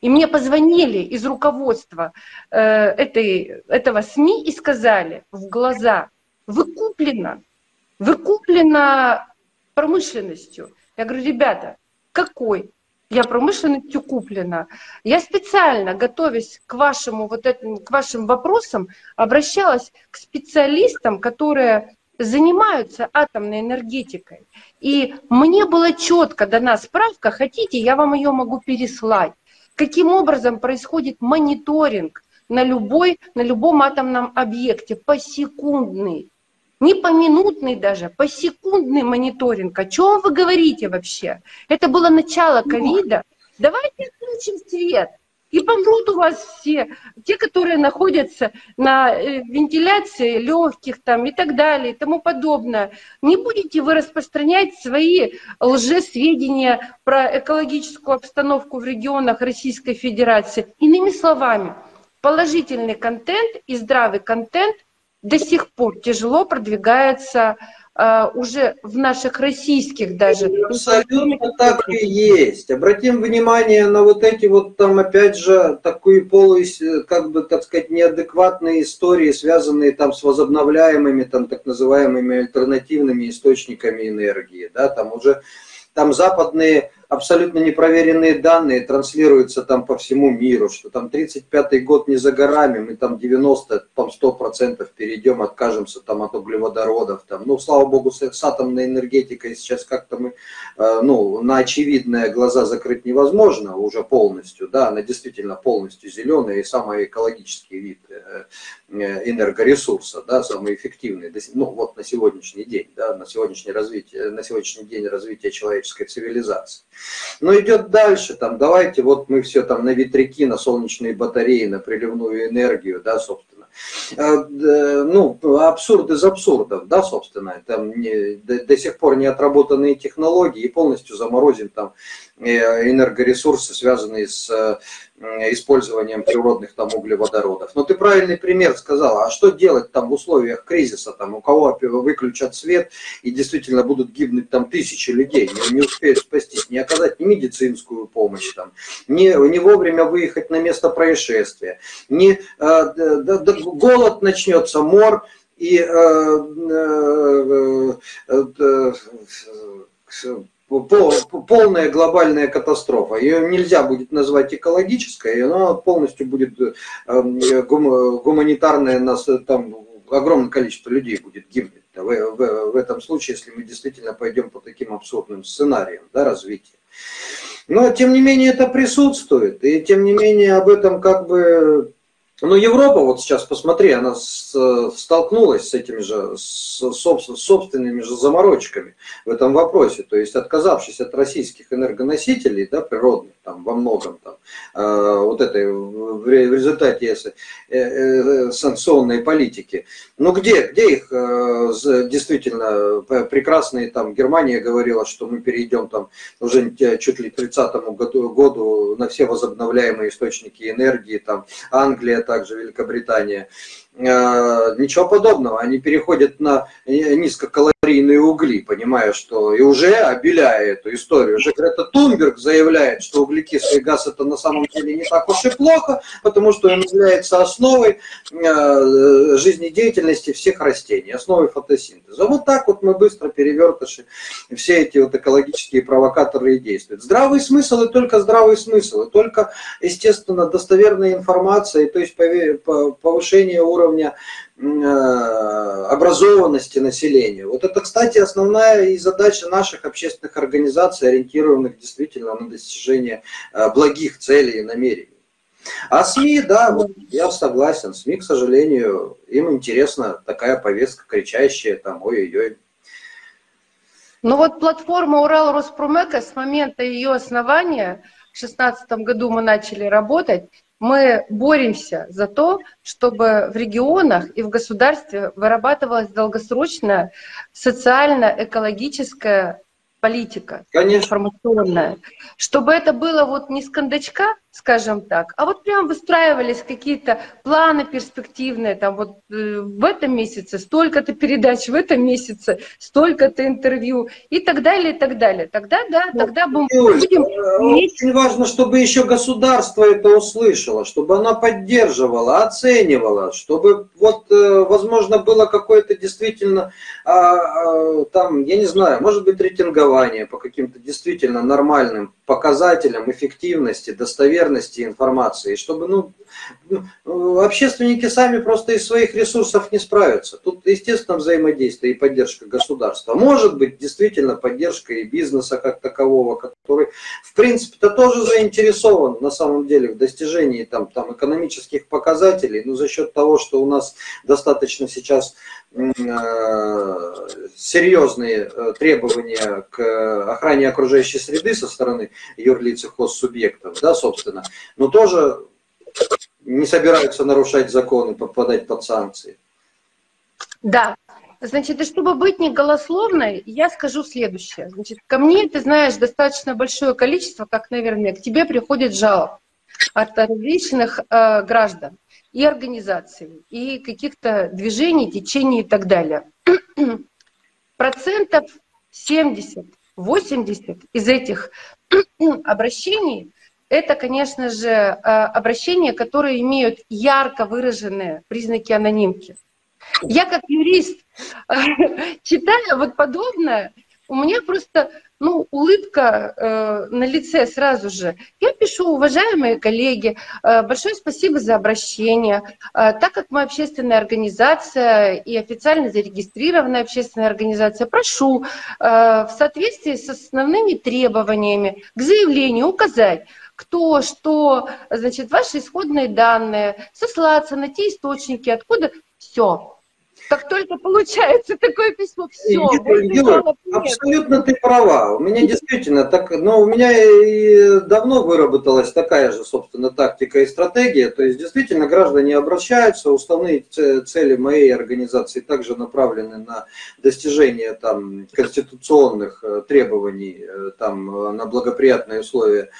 Speaker 1: И мне позвонили из руководства э, этой, этого СМИ и сказали в глаза, вы куплено, вы куплено промышленностью. Я говорю, ребята, какой? Я промышленностью куплена. Я специально, готовясь к, вашему, вот этим, к вашим вопросам, обращалась к специалистам, которые занимаются атомной энергетикой. И мне было четко дана справка, хотите, я вам ее могу переслать. Каким образом происходит мониторинг на, любой, на любом атомном объекте, посекундный не поминутный даже, посекундный мониторинг. О чем вы говорите вообще? Это было начало ковида. Давайте отключим свет. И помрут у вас все, те, которые находятся на э, вентиляции легких там и так далее и тому подобное. Не будете вы распространять свои лжесведения про экологическую обстановку в регионах Российской Федерации. Иными словами, положительный контент и здравый контент – до сих пор тяжело продвигается Uh, уже в наших российских даже.
Speaker 2: Абсолютно так и есть. Обратим внимание на вот эти вот там опять же такие полу, как бы так сказать, неадекватные истории, связанные там с возобновляемыми там так называемыми альтернативными источниками энергии. Да, там уже там западные абсолютно непроверенные данные транслируются там по всему миру, что там 35-й год не за горами, мы там 90, там 100% перейдем, откажемся там от углеводородов. Там. Ну, слава богу, с, с атомной энергетикой сейчас как-то мы, э, ну, на очевидные глаза закрыть невозможно уже полностью, да, она действительно полностью зеленая и самый экологический вид э, э, энергоресурса, да, самый эффективный, ну, вот на сегодняшний день, да, на сегодняшний, развитие, на сегодняшний день развития человеческой цивилизации. Но идет дальше, там, давайте, вот мы все там на ветряки, на солнечные батареи, на приливную энергию, да, собственно. А, ну, абсурд из абсурдов, да, собственно, там не, до, до сих пор не отработанные технологии и полностью заморозим там Э, энергоресурсы, связанные с э, использованием природных там углеводородов. Но ты правильный пример сказала, а что делать там в условиях кризиса, там у кого выключат свет и действительно будут гибнуть там тысячи людей, не, не успеют спастись, не оказать ни медицинскую помощь, там, не, не вовремя выехать на место происшествия, не, э, да, да, голод начнется, мор и э, э, э, полная глобальная катастрофа. Ее нельзя будет назвать экологической, она полностью будет эм, гуманитарная, нас там огромное количество людей будет гибнуть. В, в, в этом случае, если мы действительно пойдем по таким абсурдным сценариям да, развития. Но, тем не менее, это присутствует. И, тем не менее, об этом как бы но Европа, вот сейчас посмотри, она с, столкнулась с этими же, с, собственными же заморочками в этом вопросе. То есть отказавшись от российских энергоносителей, да, природных, там, во многом, там, э, вот этой, в, в результате если, э, э, санкционной политики. Ну где, где их э, действительно прекрасные, там, Германия говорила, что мы перейдем там уже чуть ли к 30 году, году на все возобновляемые источники энергии, там, Англия, также Великобритания. Э, ничего подобного. Они переходят на низкокалорийные угли, понимая, что и уже обеляя эту историю. Уже Грета Тунберг заявляет, что углекислый газ это на самом деле не так уж и плохо, потому что он является основой э, жизнедеятельности всех растений, основой фотосинтеза. Вот так вот мы быстро перевертыши все эти вот экологические провокаторы и действуют. Здравый смысл и только здравый смысл, и только, естественно, достоверная информация, то есть повышение уровня образованности населения. Вот это, кстати, основная и задача наших общественных организаций, ориентированных действительно на достижение благих целей и намерений. А СМИ, да, вот я согласен, СМИ, к сожалению, им интересна такая повестка кричащая, там, ой-ой-ой.
Speaker 1: Ну вот платформа Урал Роспромека с момента ее основания, в 2016 году мы начали работать, мы боремся за то, чтобы в регионах и в государстве вырабатывалась долгосрочная социально-экологическая политика Конечно. информационная, чтобы это было вот не с кондачка, скажем так, а вот прям выстраивались какие-то планы перспективные, там вот э, в этом месяце столько-то передач, в этом месяце столько-то интервью и так далее, и так далее. Тогда, да, ну, тогда
Speaker 2: будем... будем э, очень важно, чтобы еще государство это услышало, чтобы она поддерживала, оценивала, чтобы вот, э, возможно, было какое-то действительно, а, а, там, я не знаю, может быть, рейтингование по каким-то действительно нормальным показателям эффективности, достоверности информации, чтобы ну, ну, общественники сами просто из своих ресурсов не справятся. Тут, естественно, взаимодействие и поддержка государства. Может быть, действительно, поддержка и бизнеса как такового, который, в принципе-то, тоже заинтересован на самом деле в достижении там, там, экономических показателей, но за счет того, что у нас достаточно сейчас серьезные э, требования к охране окружающей среды со стороны юрлиц и хоссубъектов, да, собственно, но тоже не собираются нарушать законы, попадать под санкции.
Speaker 1: Да, Значит, и чтобы быть не голословной, я скажу следующее. Значит, ко мне, ты знаешь, достаточно большое количество, как, наверное, к тебе приходит жалоб от различных э, граждан и организаций, и каких-то движений, течений и так далее. [clears throat] Процентов 70, 80 из этих [clears throat] обращений это, конечно же, э, обращения, которые имеют ярко выраженные признаки анонимки. Я как юрист, [laughs] читая вот подобное, у меня просто ну, улыбка э, на лице сразу же. Я пишу, уважаемые коллеги, э, большое спасибо за обращение. Э, так как мы общественная организация и официально зарегистрированная общественная организация, прошу э, в соответствии с основными требованиями к заявлению указать, кто, что, значит, ваши исходные данные, сослаться на те источники, откуда все. Как только получается такое письмо, все.
Speaker 2: Юра, абсолютно ты права. У меня действительно так, но у меня и давно выработалась такая же, собственно, тактика и стратегия. То есть действительно граждане обращаются, уставные цели моей организации также направлены на достижение там конституционных э, требований, э, там э, на благоприятные условия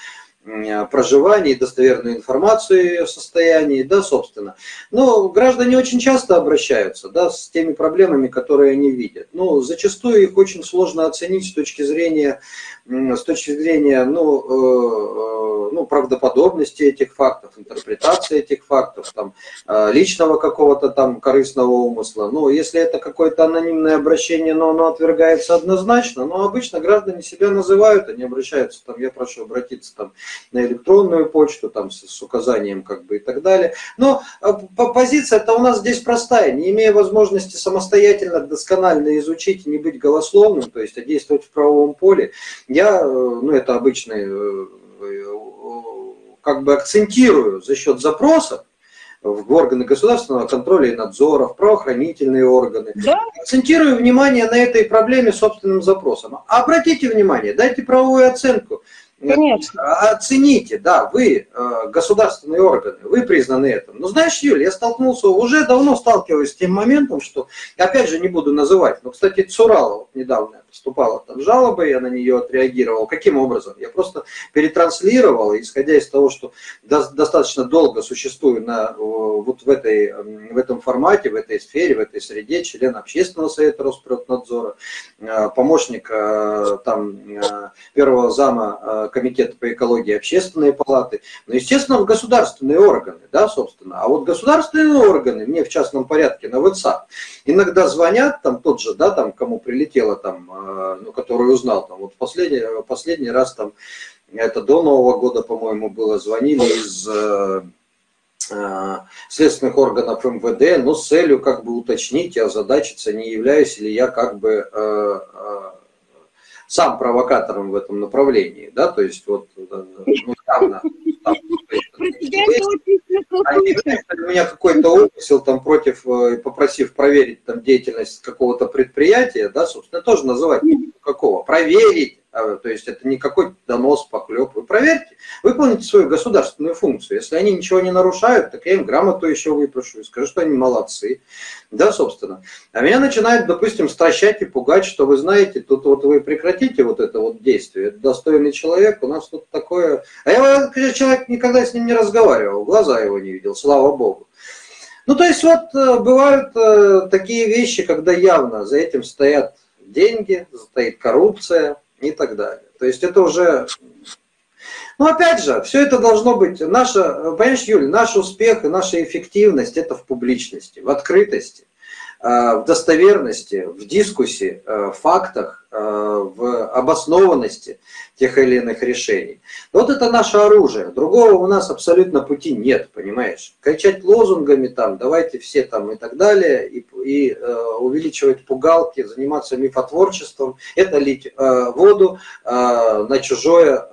Speaker 2: проживании, достоверную информацию о состоянии, да, собственно. Но граждане очень часто обращаются, да, с теми проблемами, которые они видят. Но зачастую их очень сложно оценить с точки зрения, с точки зрения, ну, э, э, ну правдоподобности этих фактов, интерпретации этих фактов, там, э, личного какого-то там корыстного умысла. Но если это какое-то анонимное обращение, но оно отвергается однозначно, но обычно граждане себя называют, они обращаются, там, я прошу обратиться там на электронную почту, там, с, с указанием как бы и так далее. Но а, позиция-то у нас здесь простая. Не имея возможности самостоятельно, досконально изучить и не быть голословным, то есть а действовать в правовом поле, я, э, ну это обычный, э, как бы акцентирую за счет запросов, в органы государственного контроля и надзора, в правоохранительные органы. Да? Акцентирую внимание на этой проблеме собственным запросом. Обратите внимание, дайте правовую оценку. Конечно. Оцените, да, вы э, государственные органы, вы признаны этим. Но знаешь, Юля, я столкнулся, уже давно сталкиваюсь с тем моментом, что, опять же, не буду называть, но, кстати, Цуралова недавно поступала там жалоба, я на нее отреагировал. Каким образом? Я просто перетранслировал, исходя из того, что достаточно долго существую на, вот в, этой, в этом формате, в этой сфере, в этой среде, член общественного совета Росприроднадзора, э, помощник э, там, э, первого зама комитета по экологии общественной палаты, ну, естественно, в государственные органы, да, собственно. А вот государственные органы мне в частном порядке на WhatsApp иногда звонят, там тот же, да, там кому прилетело там ну, который узнал, там, вот последний, последний раз там, это до Нового года, по-моему, было, звонили из, э, следственных органов МВД, но с целью как бы уточнить и озадачиться, не являюсь ли я как бы сам провокатором в этом направлении, да, то есть вот ну, явно там, у меня какой-то умысел там против, э, попросив проверить там деятельность какого-то предприятия, да, собственно, тоже называть какого, проверить, то есть это не какой-то донос, поклеп. Вы проверьте, выполните свою государственную функцию. Если они ничего не нарушают, так я им грамоту еще выпишу и скажу, что они молодцы. Да, собственно. А меня начинает, допустим, стращать и пугать, что вы знаете, тут вот вы прекратите вот это вот действие. Это достойный человек, у нас тут такое... А я, человек, никогда с ним не разговаривал, глаза его не видел, слава богу. Ну, то есть вот э, бывают э, такие вещи, когда явно за этим стоят деньги, стоит коррупция, и так далее. То есть это уже... Ну, опять же, все это должно быть... Наша, понимаешь, Юль, наш успех и наша эффективность – это в публичности, в открытости. Э, в достоверности, в дискуссии, э, в фактах, э, в обоснованности тех или иных решений. Вот это наше оружие. Другого у нас абсолютно пути нет, понимаешь? Кричать лозунгами там, давайте все там и так далее, и, и увеличивать пугалки, заниматься мифотворчеством, это лить воду на чужое...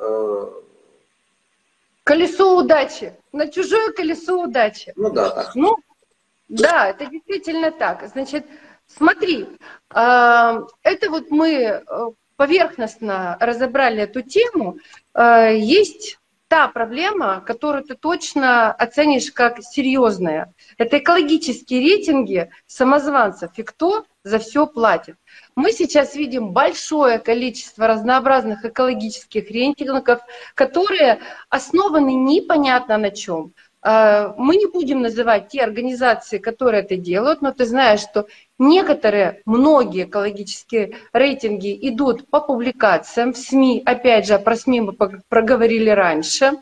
Speaker 1: Колесо удачи. На чужое колесо удачи.
Speaker 2: Ну да, так.
Speaker 1: Ну, да, это действительно так. Значит, смотри, а, это вот мы э, поверхностно разобрали эту тему. А, есть та проблема, которую ты точно оценишь как серьезная. Это экологические рейтинги самозванцев и кто за все платит. Мы сейчас видим большое количество разнообразных экологических рейтингов, которые основаны непонятно на чем. А, мы не будем называть те организации, которые это делают, но ты знаешь, что некоторые, многие экологические рейтинги идут по публикациям в СМИ. Опять же, про СМИ мы проговорили раньше.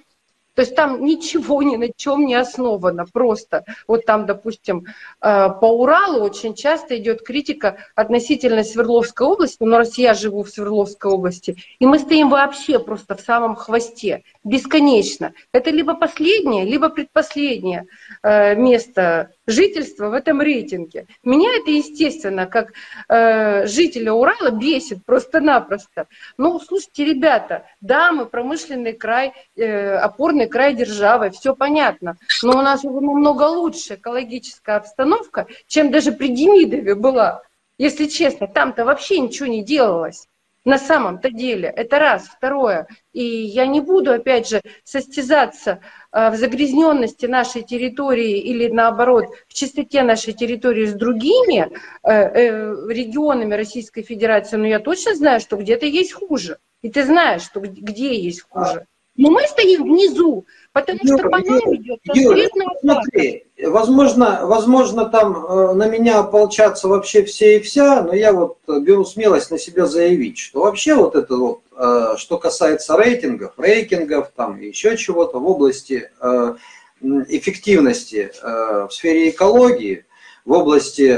Speaker 1: То есть там ничего ни на чем не основано, просто вот там, допустим, э, по Уралу очень часто идет критика относительно Свердловской области, но раз я живу в Свердловской области, и мы стоим вообще просто в самом хвосте, бесконечно. Это либо последнее, либо предпоследнее э, место жительства в этом рейтинге. Меня это, естественно, как э, жителя Урала бесит просто-напросто. Ну, слушайте, ребята, да, мы промышленный край, э, опорный край державы, все понятно, но у нас уже намного лучше экологическая обстановка, чем даже при Демидове была. Если честно, там-то вообще ничего не делалось на самом-то деле. Это раз. Второе. И я не буду, опять же, состязаться э, в загрязненности нашей территории или, наоборот, в чистоте нашей территории с другими э, э, регионами Российской Федерации, но я точно знаю, что где-то есть хуже. И ты знаешь, что где есть хуже. Но мы стоим внизу, потому Юра, что по нам идет конкретно
Speaker 2: Смотри, возможно, возможно, там э, на меня ополчатся вообще все и вся, но я вот беру смелость на себя заявить, что вообще вот это вот, э, что касается рейтингов, рейтингов, там еще чего-то в области э, эффективности в сфере экологии, в области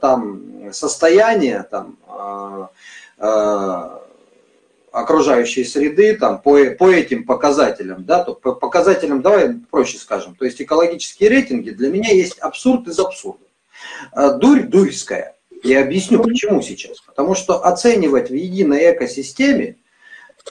Speaker 2: там состояния, там окружающей среды там, по, по этим показателям, да, то по показателям, давай проще скажем, то есть экологические рейтинги для меня есть абсурд из абсурда. А, дурь дурьская. Я объясню, почему сейчас. Потому что оценивать в единой экосистеме,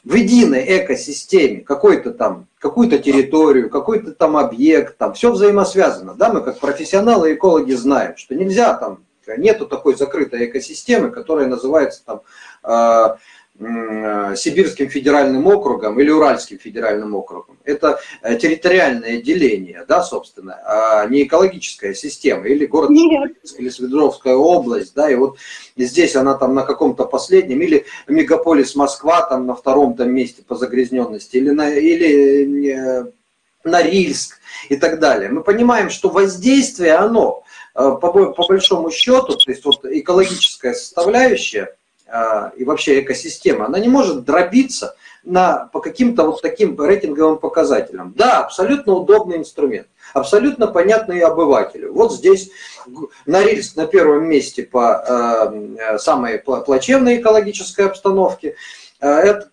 Speaker 2: в единой экосистеме какой-то там, какую-то территорию, какой-то там объект, там все взаимосвязано. Да, мы как профессионалы экологи знаем, что нельзя там, нету такой закрытой экосистемы, которая называется там а, Сибирским федеральным округом или Уральским федеральным округом. Это э, территориальное деление, да, собственно, а не экологическая система. Или город Нет. или Свердловская область, да, и вот здесь она там на каком-то последнем, или мегаполис Москва там на втором там месте по загрязненности, или, на, или э, Норильск и так далее. Мы понимаем, что воздействие, оно по, по большому счету, то есть вот экологическая составляющая, и вообще экосистема, она не может дробиться на, по каким-то вот таким рейтинговым показателям. Да, абсолютно удобный инструмент, абсолютно понятный обывателю. Вот здесь Норильск на первом месте по э, самой плачевной экологической обстановке. Э, это,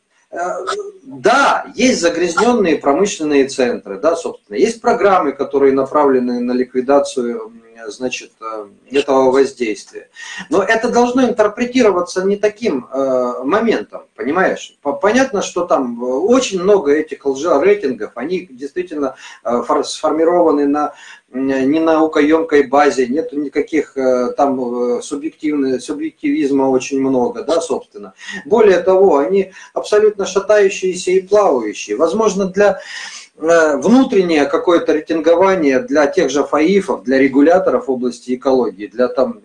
Speaker 2: да, есть загрязненные промышленные центры, да, собственно, есть программы, которые направлены на ликвидацию значит, э, этого воздействия. Но это должно интерпретироваться не таким э, моментом, понимаешь? Понятно, что там очень много этих лжерейтингов, они действительно э, сформированы на не наукоемкой базе, нет никаких там субъективизма очень много, да, собственно. Более того, они абсолютно шатающиеся и плавающие. Возможно, для Э, внутреннее какое-то рейтингование для тех же ФАИФов, для регуляторов области экологии, для там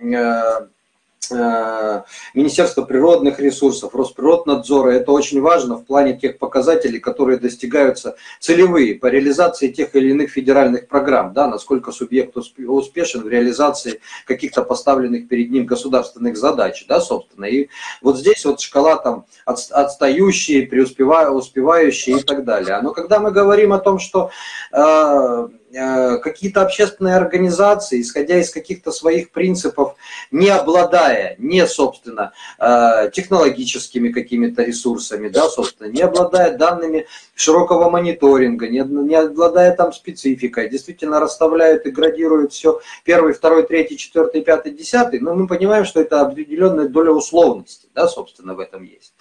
Speaker 2: э, Министерства природных ресурсов, Росприроднадзора. Это очень важно в плане тех показателей, которые достигаются целевые по реализации тех или иных федеральных программ, да, насколько субъект успешен в реализации каких-то поставленных перед ним государственных задач, да, собственно. И вот здесь вот шкала там отстающие, преуспевающие и так далее. Но когда мы говорим о том, что Э, какие-то общественные организации, исходя из каких-то своих принципов, не обладая, не, собственно, э, технологическими какими-то ресурсами, да, собственно, не обладая данными широкого мониторинга, не, не обладая там спецификой, действительно расставляют и градируют все первый, второй, третий, четвертый, пятый, десятый, но мы понимаем, что это определенная доля условности, да, собственно, в этом есть.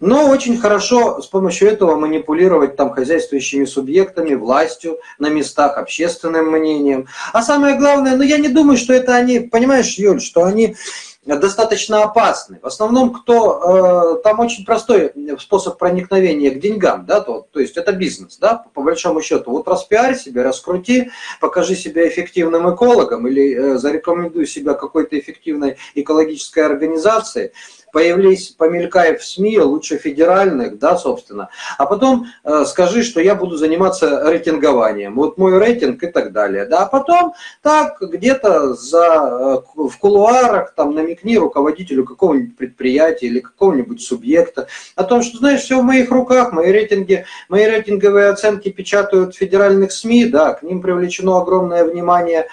Speaker 2: Но очень хорошо с помощью этого манипулировать там хозяйствующими субъектами, властью на местах, общественным мнением. А самое главное, ну я не думаю, что это они, понимаешь, Юль, что они достаточно опасны. В основном, кто э, там очень простой способ проникновения к деньгам, да, то, то есть это бизнес, да, по, по большому счету. Вот распиарь себя, раскрути, покажи себя эффективным экологом или э, зарекомендуй себя какой-то эффективной экологической организацией появились, помелькай в СМИ, лучше федеральных, да, собственно, а потом э, скажи, что я буду заниматься рейтингованием, вот мой рейтинг и так далее, да, а потом так где-то за, э, в кулуарах там намекни руководителю какого-нибудь предприятия или какого-нибудь субъекта о том, что, знаешь, все в моих руках, мои рейтинги, мои рейтинговые оценки печатают в федеральных СМИ, да, к ним привлечено огромное внимание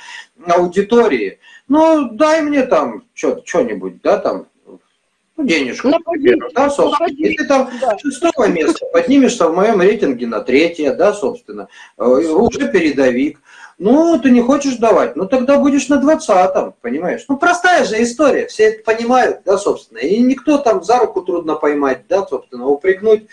Speaker 2: аудитории, ну, дай мне там что-нибудь, да, там, ну, денежку, например, да, собственно. Если ты там да. шестого места поднимешься в моем рейтинге на третье, да, собственно, э, уже передовик. Ну, ты не хочешь давать, ну тогда будешь на двадцатом, понимаешь? Ну, простая же история, все это понимают, да, собственно. И никто там за руку трудно поймать, да, собственно, упрекнуть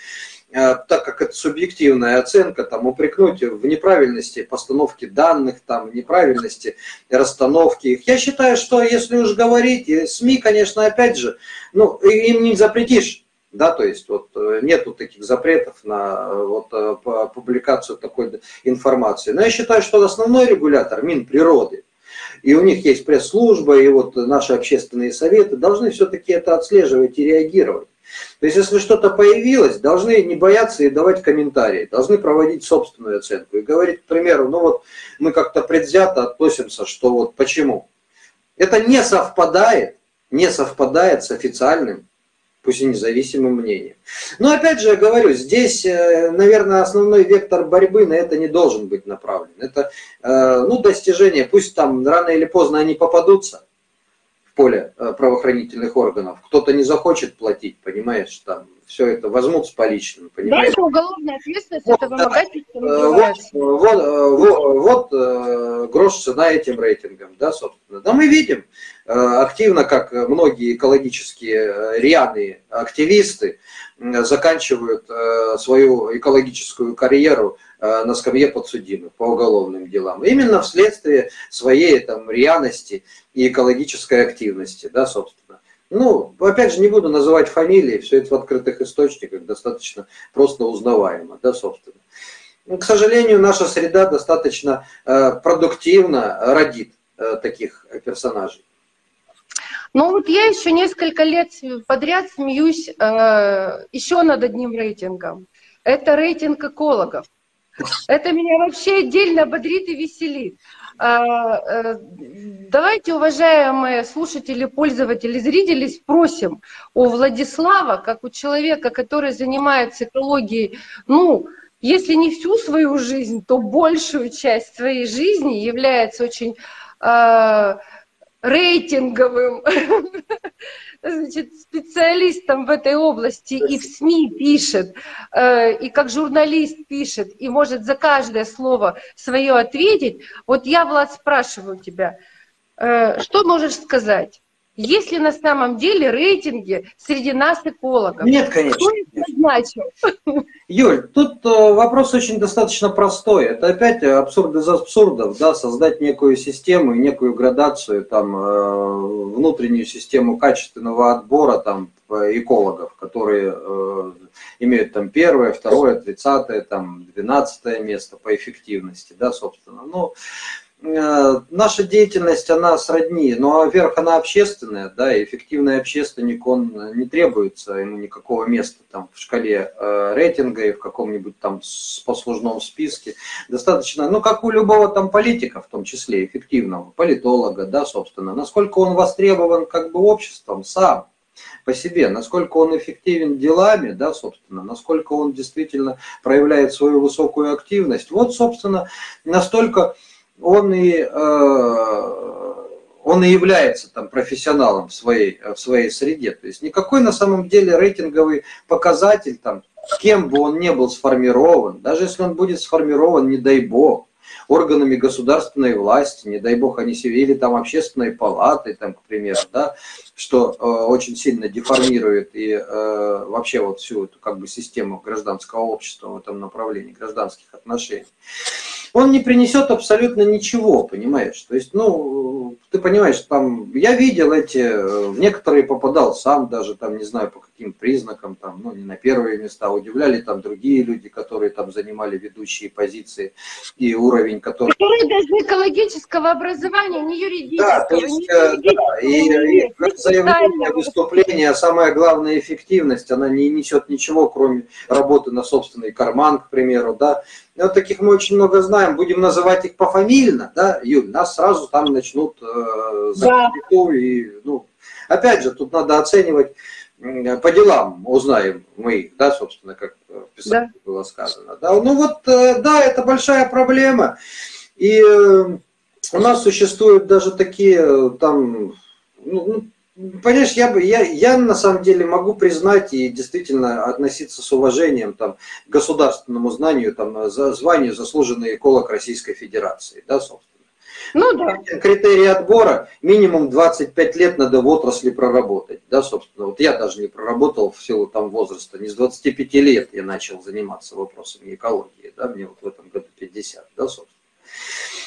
Speaker 2: так как это субъективная оценка, там, упрекнуть в неправильности постановки данных, там, неправильности расстановки их. Я считаю, что если уж говорить, СМИ, конечно, опять же, ну, им не запретишь, да, то есть вот э, нету таких запретов на э, вот, публикацию такой информации. Но я считаю, что основной регулятор Минприроды, и у них есть пресс-служба, и вот наши общественные советы должны все-таки это отслеживать и реагировать. То есть, если что-то появилось, должны не бояться и давать комментарии, должны проводить собственную оценку и говорить, к примеру, ну вот мы как-то предвзято относимся, что вот почему. Это не совпадает, не совпадает с официальным, пусть и независимым мнением. Но опять же, я говорю, здесь, э, наверное, основной вектор борьбы на это не должен быть направлен. Это э, ну, достижение, пусть там рано или поздно они попадутся, поле э, правоохранительных органов. Кто-то не захочет платить, понимаешь, там все это возьмут с поличным, понимаешь? Да, это уголовная ответственность, вот, это вымогательство да. Вот, вот, вот, вот грош цена этим рейтингам, да, собственно. Да, мы видим э, активно, как многие экологические э, рьяные активисты заканчивают свою экологическую карьеру на скамье подсудимых по уголовным делам. Именно вследствие своей там рьяности и экологической активности, да, собственно. Ну, опять же, не буду называть фамилии, все это в открытых источниках достаточно просто узнаваемо, да, собственно. Но, к сожалению, наша среда достаточно э, продуктивно родит э, таких персонажей.
Speaker 1: Ну вот я еще несколько лет подряд смеюсь э, еще над одним рейтингом. Это рейтинг экологов. Это меня вообще отдельно бодрит и веселит. А, э, давайте, уважаемые слушатели, пользователи, зрители, спросим у Владислава, как у человека, который занимается экологией, ну, если не всю свою жизнь, то большую часть своей жизни является очень а, рейтинговым [laughs] значит, специалистом в этой области и в СМИ пишет, э, и как журналист пишет, и может за каждое слово свое ответить, вот я, Влад, спрашиваю тебя, э, что можешь сказать? Есть ли на самом деле рейтинги среди нас, экологов?
Speaker 2: Нет, конечно. Кто их назначил? Юль, тут э, вопрос очень достаточно простой. Это опять абсурд из абсурдов, да, создать некую систему, некую градацию, там, э, внутреннюю систему качественного отбора там, экологов, которые э, имеют там первое, второе, тридцатое, там, двенадцатое место по эффективности, да, собственно. Ну, Э, наша деятельность, она сродни, но верх она общественная, да, и эффективный общественник, он не требуется ему никакого места там в шкале э, рейтинга и в каком-нибудь там послужном списке. Достаточно, ну, как у любого там политика, в том числе эффективного, политолога, да, собственно, насколько он востребован как бы обществом сам, по себе, насколько он эффективен делами, да, собственно, насколько он действительно проявляет свою высокую активность. Вот, собственно, настолько он и, э, он и является там профессионалом в своей, в своей среде. То есть никакой на самом деле рейтинговый показатель, там, кем бы он ни был сформирован, даже если он будет сформирован, не дай бог, органами государственной власти, не дай бог они себе, или там общественной палатой, там, к примеру, да, что э, очень сильно деформирует и э, вообще вот всю эту как бы систему гражданского общества в этом направлении, гражданских отношений он не принесет абсолютно ничего, понимаешь? То есть, ну, ты понимаешь, там, я видел эти, в некоторые попадал сам даже, там, не знаю, по каким признакам, там, ну, не на первые места, удивляли там другие люди, которые там занимали ведущие позиции и уровень, который...
Speaker 1: Которые даже экологического образования, не юридического.
Speaker 2: Да, то есть, э, да, и, и заявление, выступление, самая главная эффективность, она не несет ничего, кроме работы на собственный карман, к примеру, да, вот таких мы очень много знаем, будем называть их пофамильно, да, Юль, нас сразу там начнут э,
Speaker 1: да.
Speaker 2: и, ну, опять же, тут надо оценивать по делам, узнаем мы, да, собственно, как в писании да. было сказано. Да. Ну вот, э, да, это большая проблема, и э, у нас существуют даже такие э, там, ну, ну Понимаешь, я, я, я на самом деле могу признать и действительно относиться с уважением там, к государственному знанию, там, за, званию заслуженный эколог Российской Федерации, да, собственно. Ну да. Критерий отбора минимум 25 лет надо в отрасли проработать, да, собственно. Вот я даже не проработал в силу там возраста, не с 25 лет я начал заниматься вопросами экологии, да, мне вот в этом году 50, да, собственно.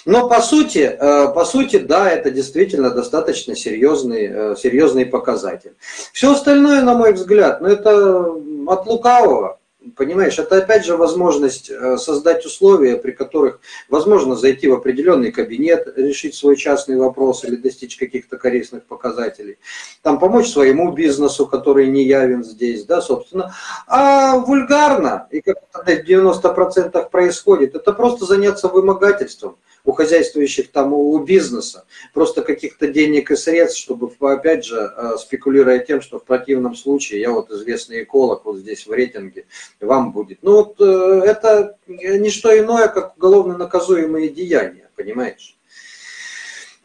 Speaker 2: Но по сути, э, по сути, да, это действительно достаточно серьезный, э, серьезный показатель. Все остальное, на мой взгляд, ну это от лукавого. Понимаешь, это опять же возможность э, создать условия, при которых возможно зайти в определенный кабинет, решить свой частный вопрос или достичь каких-то корыстных показателей, там помочь своему бизнесу, который не явен здесь, да, собственно. А вульгарно, и как это в 90% происходит, это просто заняться вымогательством у хозяйствующих там, у бизнеса, просто каких-то денег и средств, чтобы, опять же, э, спекулируя тем, что в противном случае я вот известный эколог вот здесь в рейтинге, вам будет. Ну вот э, это не что иное, как уголовно наказуемые деяния, понимаешь?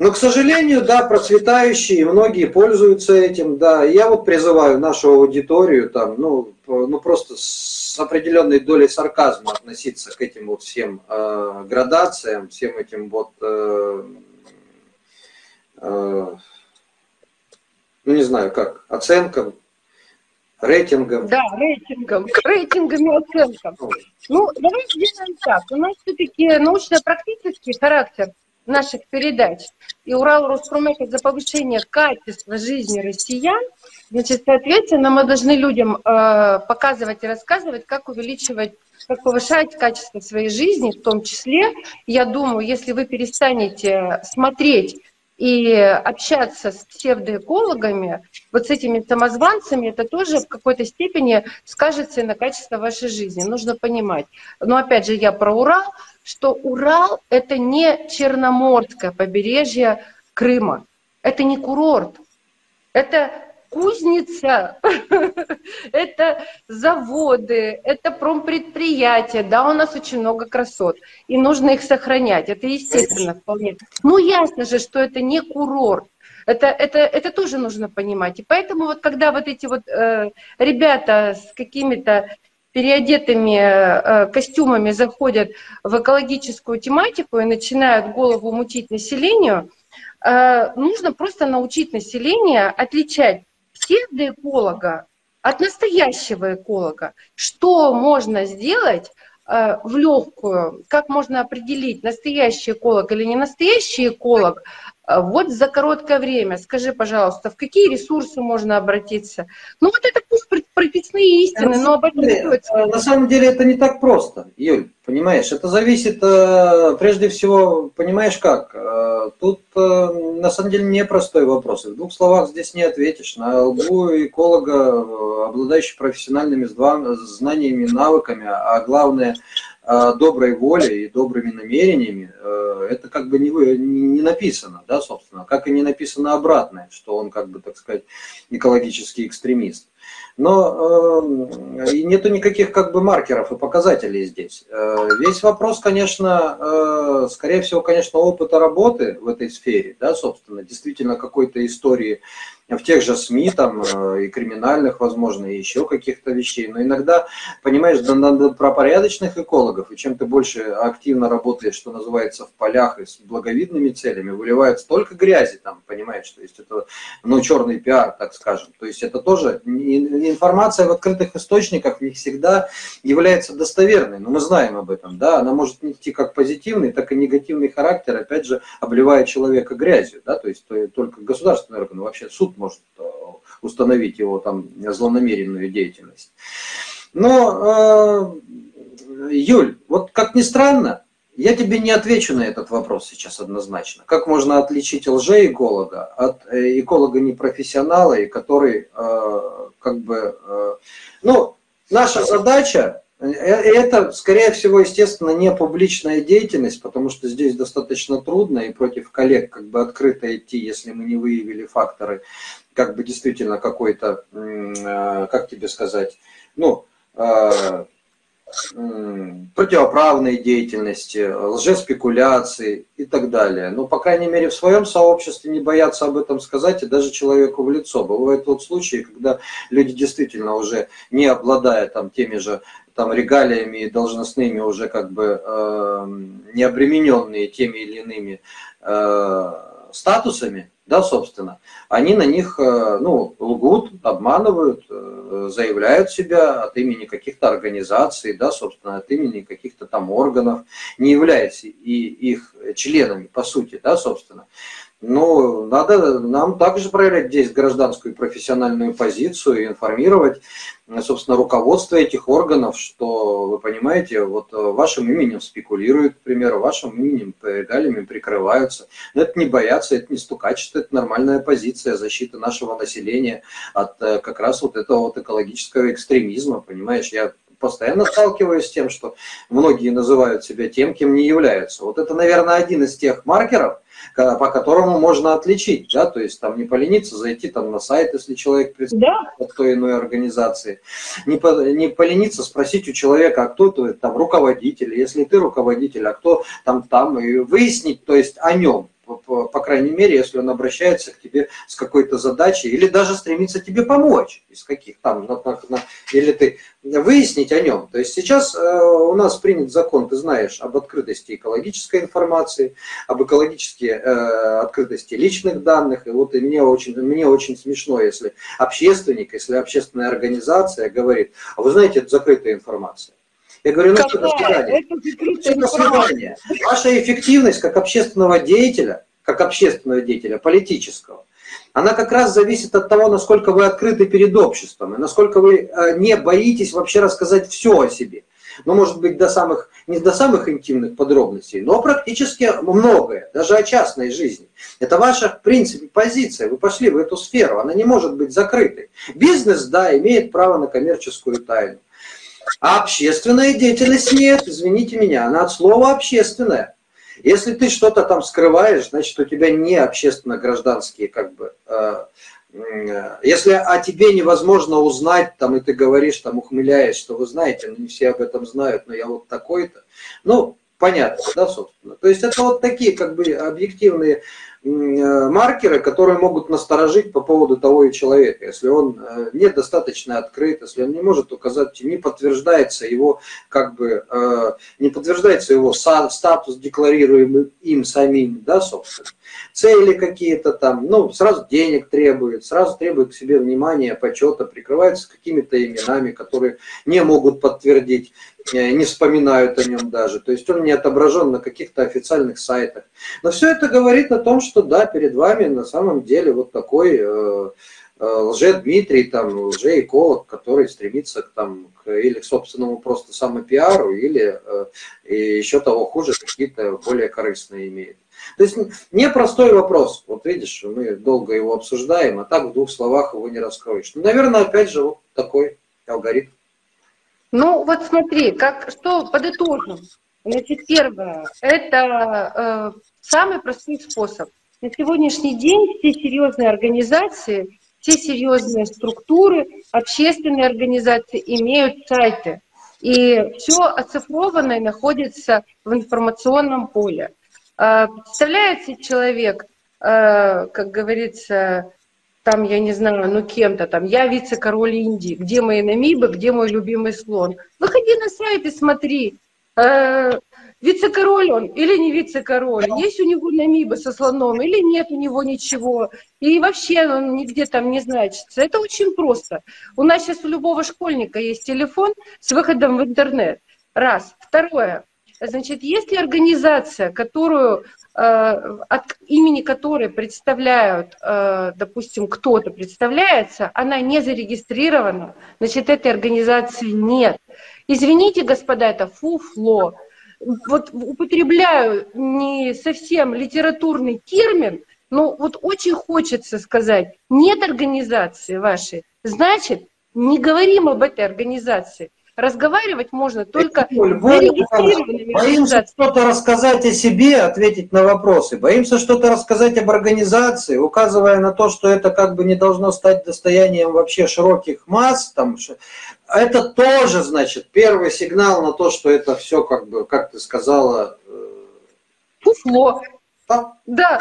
Speaker 2: Но, к сожалению, да, процветающие, многие пользуются этим, да. Я вот призываю нашу аудиторию там, ну, ну просто с определенной долей сарказма относиться к этим вот всем э, градациям, всем этим вот, э, э, ну не знаю как, оценкам, рейтингам.
Speaker 1: Да, рейтингам, к рейтингам и оценкам. Ну, давайте сделаем так. У нас все-таки научно-практический характер наших передач. И Урал Роспромека за повышение качества жизни россиян, значит, соответственно, мы должны людям э, показывать и рассказывать, как увеличивать как повышать качество своей жизни, в том числе, я думаю, если вы перестанете смотреть и общаться с псевдоэкологами, вот с этими самозванцами, это тоже в какой-то степени скажется на качество вашей жизни. Нужно понимать. Но опять же, я про Урал, что Урал – это не Черноморское побережье Крыма. Это не курорт. Это кузница, [laughs] это заводы, это промпредприятия, да, у нас очень много красот, и нужно их сохранять, это естественно вполне. Ну, ясно же, что это не курорт, Это, это, это тоже нужно понимать. И поэтому вот когда вот эти вот э, ребята с какими-то переодетыми э, костюмами заходят в экологическую тематику и начинают голову мутить населению, э, нужно просто научить население отличать псевдоэколога от настоящего эколога. Что можно сделать э, в легкую, как можно определить, настоящий эколог или не настоящий эколог, вот за короткое время. Скажи, пожалуйста, в какие ресурсы можно обратиться? Ну вот это пусть прописные истины, но об этом
Speaker 2: э, На самом деле это не так просто, Юль, понимаешь? Это зависит прежде всего, понимаешь как? Тут на самом деле непростой вопрос. В двух словах здесь не ответишь. На лбу эколога, обладающий профессиональными знаниями, навыками, а главное доброй волей и добрыми намерениями, это как бы не, не написано, да, собственно, как и не написано обратное, что он как бы, так сказать, экологический экстремист. Но э, нету никаких как бы маркеров и показателей здесь. Э, весь вопрос, конечно, э, скорее всего, конечно, опыта работы в этой сфере, да, собственно, действительно какой-то истории в тех же СМИ, там, э, и криминальных, возможно, и еще каких-то вещей. Но иногда, понимаешь, надо про порядочных экологов, и чем ты больше активно работаешь, что называется, в полях и с благовидными целями, выливают столько грязи там, понимаешь, то есть это, ну, черный пиар, так скажем. То есть это тоже, информация в открытых источниках не всегда является достоверной, но мы знаем об этом, да, она может нести как позитивный, так и негативный характер, опять же, обливая человека грязью, да, то есть только государственный орган, вообще суд может э, установить его там злонамеренную деятельность. Но, э, Юль, вот как ни странно, я тебе не отвечу на этот вопрос сейчас однозначно. Как можно отличить лжеэколога от э, эколога непрофессионала, и который как бы... Ну, наша задача это, скорее всего, естественно, не публичная деятельность, потому что здесь достаточно трудно и против коллег как бы открыто идти, если мы не выявили факторы как бы действительно какой-то, э, как тебе сказать, ну, э, противоправной деятельности, лжеспекуляции и так далее. Но, по крайней мере, в своем сообществе не боятся об этом сказать и даже человеку в лицо. Бывают вот случаи, когда люди действительно уже не обладая там теми же там регалиями и должностными уже как бы э, не обремененные теми или иными э, статусами, да, собственно, они на них, э, ну, лгут, обманывают, э, заявляют себя от имени каких-то организаций, да, собственно, от имени каких-то там органов, не являясь и их членами, по сути, да, собственно. Но надо нам также проявлять здесь гражданскую и профессиональную позицию и информировать, собственно, руководство этих органов, что, вы понимаете, вот вашим именем спекулируют, к примеру, вашим именем регалиями прикрываются. Но это не бояться, это не стукачество, это нормальная позиция защиты нашего населения от э, как раз вот этого вот экологического экстремизма, понимаешь? Я постоянно сталкиваюсь с тем, что многие называют себя тем, кем не являются. Вот это, наверное, один из тех маркеров, по которому можно отличить, да, то есть там не полениться, зайти там на сайт, если человек представляет да. от той иной организации, не, по, не полениться спросить у человека, а кто ты, там руководитель, если ты руководитель, а кто там там, и выяснить, то есть о нем, по, крайней мере, если он обращается к тебе с какой-то задачей, или даже стремится тебе помочь, из каких там, или ты выяснить о нем. То есть сейчас э, у нас принят закон, ты знаешь, об открытости экологической информации, об экологической э, открытости личных данных. И вот и мне очень, мне очень смешно, если общественник, если общественная организация говорит, а вы знаете, это закрытая информация. Я говорю, ну что, до свидания. Все, до свидания. Ваша эффективность как общественного деятеля, как общественного деятеля, политического, она как раз зависит от того, насколько вы открыты перед обществом, и насколько вы э, не боитесь вообще рассказать все о себе. Ну, может быть, до самых, не до самых интимных подробностей, но практически многое, даже о частной жизни. Это ваша, в принципе, позиция. Вы пошли в эту сферу, она не может быть закрытой. Бизнес, да, имеет право на коммерческую тайну. А общественная деятельность нет, извините меня, она от слова общественная. Если ты что-то там скрываешь, значит у тебя не общественно-гражданские как бы э, э, если о тебе невозможно узнать, там, и ты говоришь, там, ухмыляясь, что вы знаете, ну, не все об этом знают, но я вот такой-то. Ну, понятно, да, собственно. То есть это вот такие как бы объективные маркеры, которые могут насторожить по поводу того и человека. Если он э, недостаточно открыт, если он не может указать, не подтверждается его, как бы, э, не подтверждается его статус, декларируемый им самим, да, собственно, цели какие-то там, ну, сразу денег требует, сразу требует к себе внимания, почета, прикрывается какими-то именами, которые не могут подтвердить Э, не вспоминают о нем даже. То есть он не отображен на каких-то официальных сайтах. Но все это говорит о том, что да, перед вами на самом деле вот такой э, э, лже-Дмитрий, там, лже-эколог, который стремится к, там, к, или к собственному просто самопиару, или э, еще того хуже, какие-то более корыстные имеет. То есть непростой вопрос. Вот видишь, мы долго его обсуждаем, а так в двух словах его не раскроешь. Ну, наверное, опять же, вот такой алгоритм.
Speaker 1: Ну, вот смотри, как, что подытожим. Значит, первое, это э, самый простой способ. На сегодняшний день все серьезные организации, все серьезные структуры, общественные организации имеют сайты. И все оцифрованное находится в информационном поле. Э, представляете, человек, э, как говорится, там, я не знаю, ну кем-то там, я вице-король Индии, где мои намибы, где мой любимый слон. Выходи на сайт и смотри, э, вице-король он или не вице-король, есть у него намибы со слоном или нет у него ничего, и вообще он нигде там не значится. Это очень просто. У нас сейчас у любого школьника есть телефон с выходом в интернет. Раз. Второе. Значит, есть ли организация, которую Э, от имени которой представляют, э, допустим, кто-то представляется, она не зарегистрирована, значит, этой организации нет. Извините, господа, это фуфло. Вот употребляю не совсем литературный термин, но вот очень хочется сказать, нет организации вашей, значит, не говорим об этой организации. Разговаривать можно только
Speaker 2: Боимся что-то рассказать о себе, ответить на вопросы. Боимся что-то рассказать об организации, указывая на то, что это как бы не должно стать достоянием вообще широких масс. Там, это тоже, значит, первый сигнал на то, что это все, как бы, как ты сказала... Э,
Speaker 1: Фуфло. Да, да.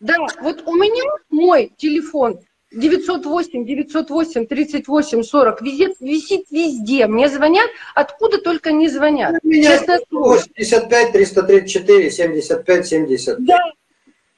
Speaker 1: да. Вот у меня мой телефон 908, 908, 38, 40 висит, висит везде. Мне звонят, откуда только не звонят.
Speaker 2: У меня Честно 65, 334, 75, 70.
Speaker 1: Да.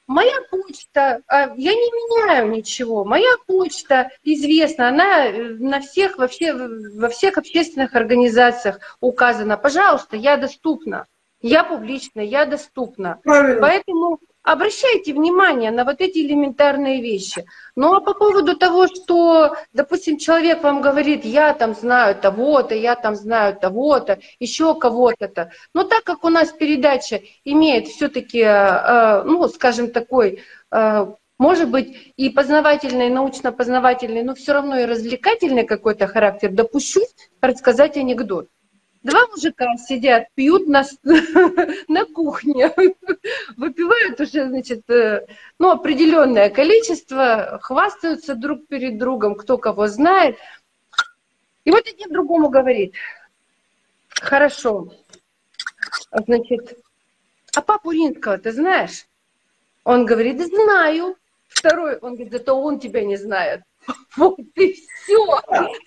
Speaker 1: Моя почта, а, я не меняю ничего. Моя почта известна, она э, на всех, вообще, во всех общественных организациях указана. Пожалуйста, я доступна. Я публична, я доступна. Правильно. Поэтому Обращайте внимание на вот эти элементарные вещи. Ну а по поводу того, что, допустим, человек вам говорит, я там знаю того-то, я там знаю того-то, еще кого-то-то. Но так как у нас передача имеет все-таки, э, ну, скажем, такой э, может быть, и познавательный, и научно-познавательный, но все равно и развлекательный какой-то характер, допущусь рассказать анекдот. Два мужика сидят, пьют на, [laughs] на кухне, [laughs] выпивают уже, значит, э, ну, определенное количество, хвастаются друг перед другом, кто кого знает. И вот один другому говорит, хорошо, значит, а папу Римского ты знаешь? Он говорит, знаю. Второй, он говорит, зато он тебя не знает. Вот и все,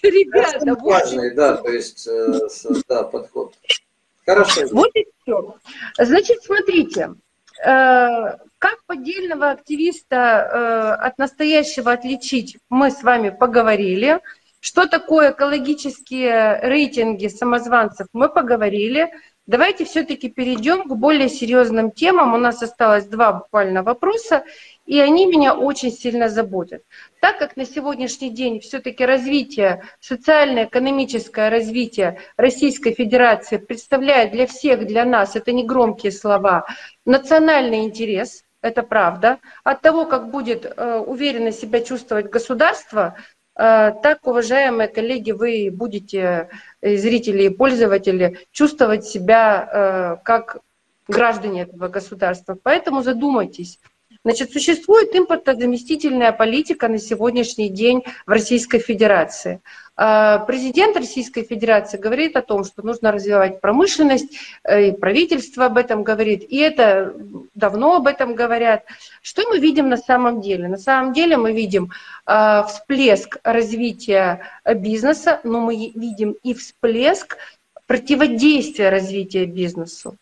Speaker 1: ребята. Вот
Speaker 2: важный, да, то есть, э, да, подход. Хорошо.
Speaker 1: Вот и все. Значит, смотрите, э, как поддельного активиста э, от настоящего отличить, мы с вами поговорили. Что такое экологические рейтинги самозванцев, мы поговорили. Давайте все-таки перейдем к более серьезным темам. У нас осталось два буквально вопроса, и они меня очень сильно заботят. Так как на сегодняшний день все-таки развитие, социально-экономическое развитие Российской Федерации представляет для всех, для нас, это не громкие слова, национальный интерес, это правда. От того, как будет э, уверенно себя чувствовать государство, э, так, уважаемые коллеги, вы будете, э, зрители и пользователи, чувствовать себя как граждане этого государства. Поэтому задумайтесь, Значит, существует импортозаместительная политика на сегодняшний день в Российской Федерации. А, президент Российской Федерации говорит о том, что нужно развивать промышленность, э, и правительство об этом говорит, и это давно об этом говорят. Что мы видим на самом деле? На самом деле мы видим а, всплеск развития бизнеса, но мы видим и всплеск противодействия развития бизнесу.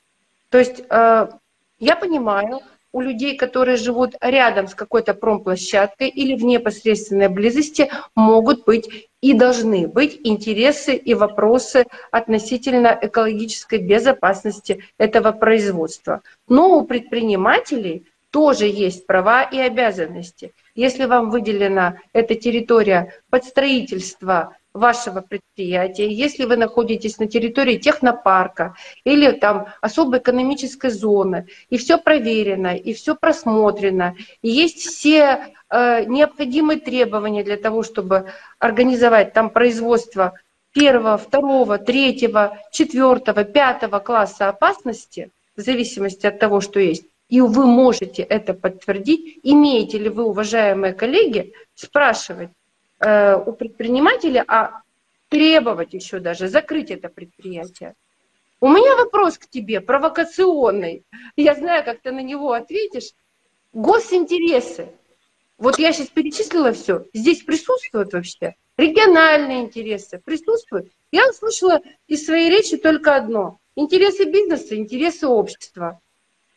Speaker 1: То есть а, я понимаю, у людей, которые живут рядом с какой-то промплощадкой или в непосредственной близости, могут быть и должны быть интересы и вопросы относительно экологической безопасности этого производства. Но у предпринимателей тоже есть права и обязанности. Если вам выделена эта территория под строительство вашего предприятия, если вы находитесь на территории технопарка или там особой экономической зоны, и все проверено, и все просмотрено, и есть все э, необходимые требования для того, чтобы организовать там производство первого, второго, третьего, четвертого, пятого класса опасности, в зависимости от того, что есть, и вы можете это подтвердить, имеете ли вы, уважаемые коллеги, спрашивать, Э, у предпринимателя, а требовать еще даже закрыть это предприятие. У меня вопрос к тебе, провокационный. Я знаю, как ты на него ответишь. Госинтересы. Вот я сейчас перечислила все. Здесь присутствуют вообще региональные интересы, присутствуют. Я услышала из своей речи только одно. Интересы бизнеса, интересы общества.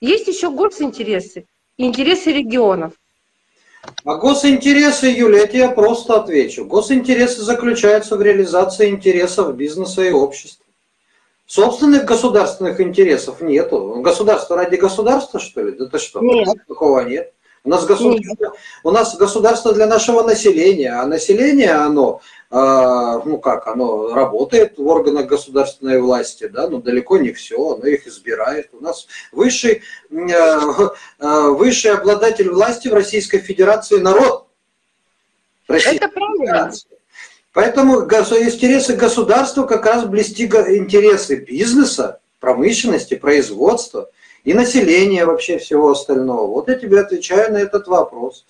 Speaker 1: Есть еще госинтересы, интересы регионов.
Speaker 2: А госинтересы, Юля, я тебе просто отвечу. Госинтересы заключаются в реализации интересов бизнеса и общества. Собственных государственных интересов нету. Государство ради государства, что ли? Да ты что? Нет. Такого нет. У нас, государство, у нас государство для нашего населения, а население, оно ну как, оно работает в органах государственной власти, да, но далеко не все, оно их избирает. У нас высший, э, э, высший обладатель власти в Российской Федерации народ.
Speaker 1: Российской Это правильно. Федерации.
Speaker 2: Поэтому интересы государства как раз блести интересы бизнеса, промышленности, производства – и население вообще всего остального. Вот я тебе отвечаю на этот вопрос.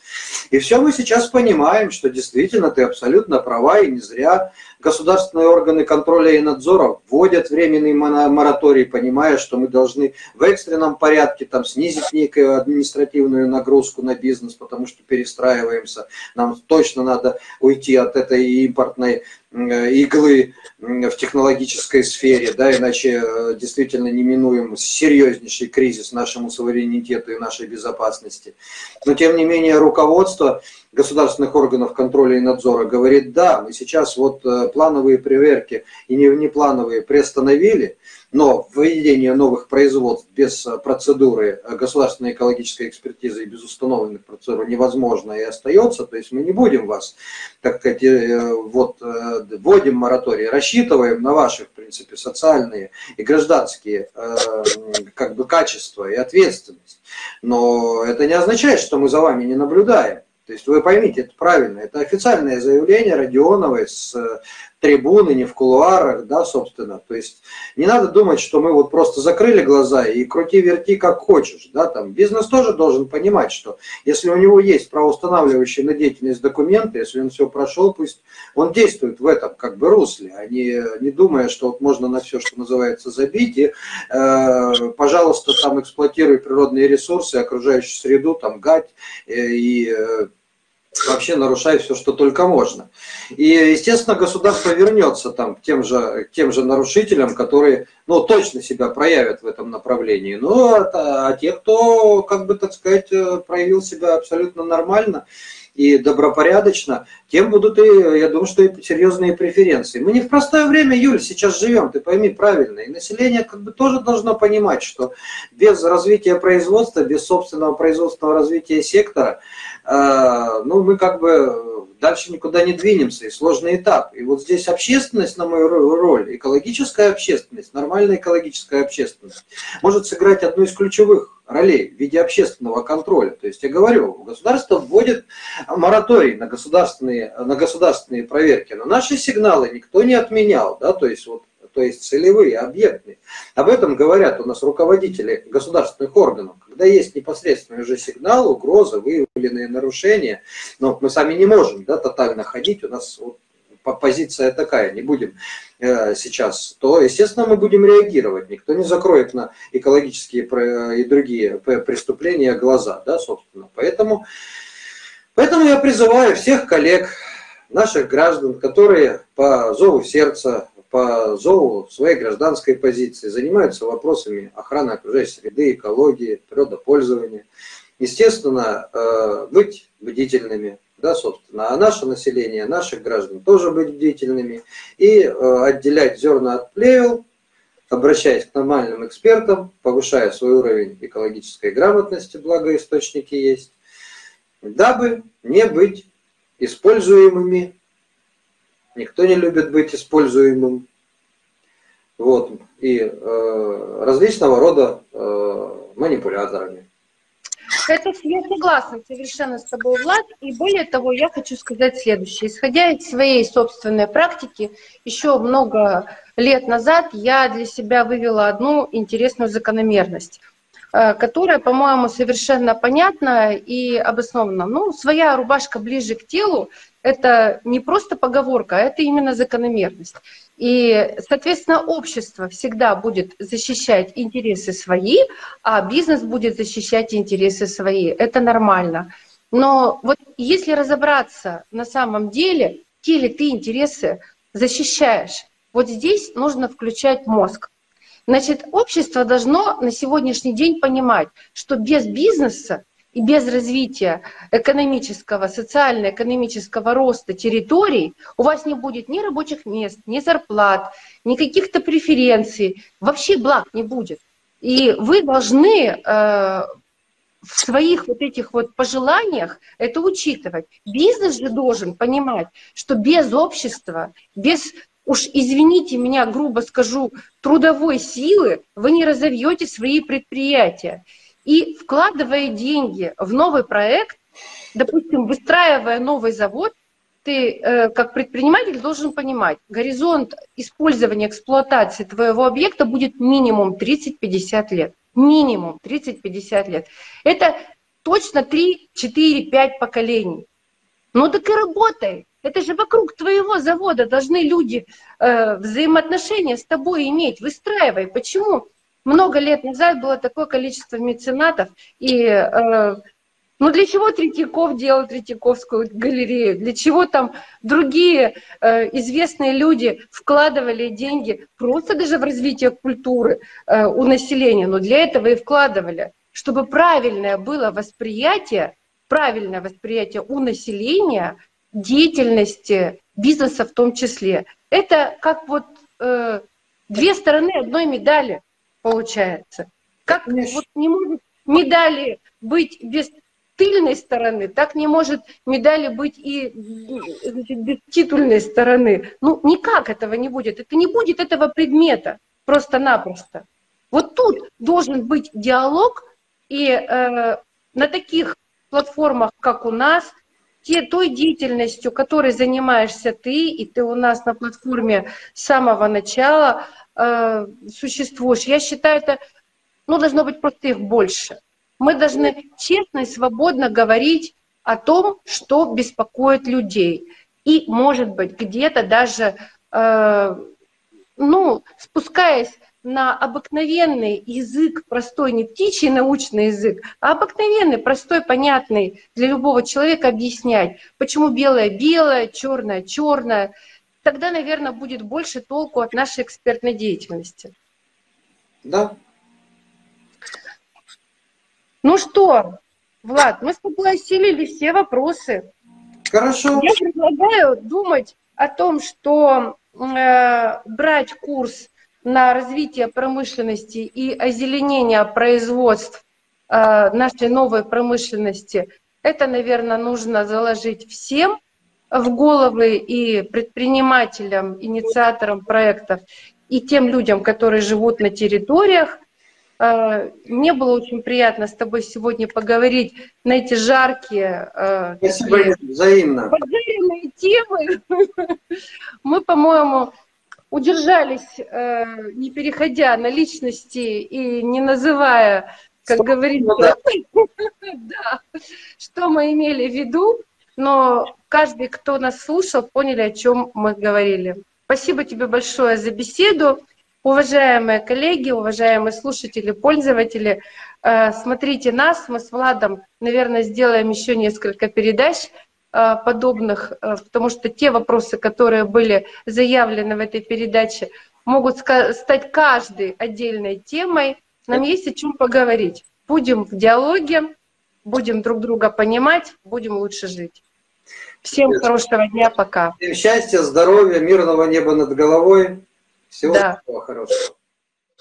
Speaker 2: И все мы сейчас понимаем, что действительно ты абсолютно права, и не зря государственные органы контроля и надзора вводят временный мораторий, понимая, что мы должны в экстренном порядке там, снизить некую административную нагрузку на бизнес, потому что перестраиваемся. Нам точно надо уйти от этой импортной иглы в технологической сфере, да, иначе э, действительно неминуем серьезнейший кризис нашему суверенитету и нашей безопасности. Но тем не менее руководство государственных органов контроля и надзора говорит, да, мы сейчас вот э, плановые проверки и неплановые приостановили, но введение новых производств без э, процедуры э, государственной экологической экспертизы и без установленных процедур невозможно и остается. То есть мы не будем вас, так сказать, вот, вводим мораторий, рассчитываем на ваши, в принципе, социальные и гражданские как бы качества и ответственность. Но это не означает, что мы за вами не наблюдаем. То есть вы поймите, это правильно, это официальное заявление Родионовой с трибуны, не в кулуарах, да, собственно. То есть не надо думать, что мы вот просто закрыли глаза и крути-верти как хочешь, да, там бизнес тоже должен понимать, что если у него есть правоустанавливающие на деятельность документы, если он все прошел, пусть он действует в этом как бы русле, а не, не думая, что вот можно на все, что называется, забить и, э, пожалуйста, там эксплуатируй природные ресурсы, окружающую среду, там гать э, и э, вообще нарушать все, что только можно. И, естественно, государство вернется там к тем же, к тем же нарушителям, которые ну, точно себя проявят в этом направлении. Но а, а те, кто, как бы так сказать, э, проявил себя абсолютно нормально, и добропорядочно, тем будут и, я думаю, что и серьезные преференции. Мы не в простое время, Юль, сейчас живем, ты пойми правильно. И население как бы тоже должно понимать, что без развития производства, без собственного производственного развития сектора, ну, мы как бы дальше никуда не двинемся, и сложный этап. И вот здесь общественность, на мою роль, экологическая общественность, нормальная экологическая общественность, может сыграть одну из ключевых ролей в виде общественного контроля. То есть я говорю, государство вводит мораторий на государственные, на государственные проверки, но наши сигналы никто не отменял. Да? То есть вот то есть целевые, объектные. Об этом говорят у нас руководители государственных органов. Когда есть непосредственный уже сигнал, угроза, выявленные нарушения, но мы сами не можем да, тотально ходить, у нас вот позиция такая, не будем э, сейчас, то, естественно, мы будем реагировать. Никто не закроет на экологические и другие преступления глаза, да, собственно. Поэтому, поэтому я призываю всех коллег, наших граждан, которые по зову сердца, по зову своей гражданской позиции занимаются вопросами охраны окружающей среды, экологии, природопользования. Естественно, э, быть бдительными, да, собственно, а наше население, наших граждан тоже быть бдительными и э, отделять зерна от плевел, обращаясь к нормальным экспертам, повышая свой уровень экологической грамотности, благо источники есть, дабы не быть используемыми. Никто не любит быть используемым. Вот. И э, различного рода э, манипуляторами.
Speaker 1: Это я согласна совершенно с тобой, Влад. И более того, я хочу сказать следующее. Исходя из своей собственной практики, еще много лет назад я для себя вывела одну интересную закономерность которая, по-моему, совершенно понятна и обоснована. Ну, своя рубашка ближе к телу – это не просто поговорка, а это именно закономерность. И, соответственно, общество всегда будет защищать интересы свои, а бизнес будет защищать интересы свои. Это нормально. Но вот если разобраться на самом деле, те ли ты интересы защищаешь, вот здесь нужно включать мозг. Значит, общество должно на сегодняшний день понимать, что без бизнеса и без развития экономического, социально-экономического роста территорий у вас не будет ни рабочих мест, ни зарплат, ни каких-то преференций, вообще благ не будет. И вы должны э, в своих вот этих вот пожеланиях это учитывать. Бизнес же должен понимать, что без общества, без уж извините меня, грубо скажу, трудовой силы вы не разовьете свои предприятия. И вкладывая деньги в новый проект, допустим, выстраивая новый завод, ты э, как предприниматель должен понимать, горизонт использования, эксплуатации твоего объекта будет минимум 30-50 лет. Минимум 30-50 лет. Это точно 3, 4, 5 поколений. Ну так и работай. Это же вокруг твоего завода должны люди э, взаимоотношения с тобой иметь. Выстраивай. Почему? много лет назад было такое количество меценатов, и э, ну для чего Третьяков делал Третьяковскую галерею? Для чего там другие э, известные люди вкладывали деньги просто даже в развитие культуры э, у населения? Но для этого и вкладывали, чтобы правильное было восприятие, правильное восприятие у населения деятельности бизнеса в том числе. Это как вот э, две стороны одной медали получается. Как вот не может медали быть без тыльной стороны, так не может медали быть и без титульной стороны. Ну, никак этого не будет. Это не будет этого предмета просто-напросто. Вот тут должен быть диалог, и э, на таких платформах, как у нас, те, той деятельностью, которой занимаешься ты, и ты у нас на платформе с самого начала, э, существуешь. Я считаю, это ну, должно быть просто их больше. Мы должны честно и свободно говорить о том, что беспокоит людей. И, может быть, где-то даже, э, ну, спускаясь на обыкновенный язык, простой, не птичий научный язык, а обыкновенный, простой, понятный для любого человека объяснять, почему белое белое, черное черное, тогда, наверное, будет больше толку от нашей экспертной деятельности.
Speaker 2: Да.
Speaker 1: Ну что, Влад, мы с тобой осилили все вопросы.
Speaker 2: Хорошо.
Speaker 1: Я предлагаю думать о том, что э, брать курс на развитие промышленности и озеленение производств э, нашей новой промышленности, это, наверное, нужно заложить всем – в головы и предпринимателям, инициаторам проектов, и тем людям, которые живут на территориях. Э, мне было очень приятно с тобой сегодня поговорить на эти жаркие,
Speaker 2: э, Спасибо, взаимно. [laughs]
Speaker 1: темы. [laughs] Мы, по-моему, удержались, э, не переходя на личности и не называя, как говорится, [laughs] да, что мы имели в виду, но каждый, кто нас слушал, поняли, о чем мы говорили. Спасибо тебе большое за беседу. Уважаемые коллеги, уважаемые слушатели, пользователи, э, смотрите нас. Мы с Владом, наверное, сделаем еще несколько передач подобных, э, потому что те вопросы, которые были заявлены в этой передаче, могут стать каждой отдельной темой. Нам есть о чем поговорить. Будем в диалоге, будем друг друга понимать, будем лучше жить. Всем хорошего дня, пока.
Speaker 2: Всем счастья, здоровья, мирного неба над головой. Всего да. хорошего.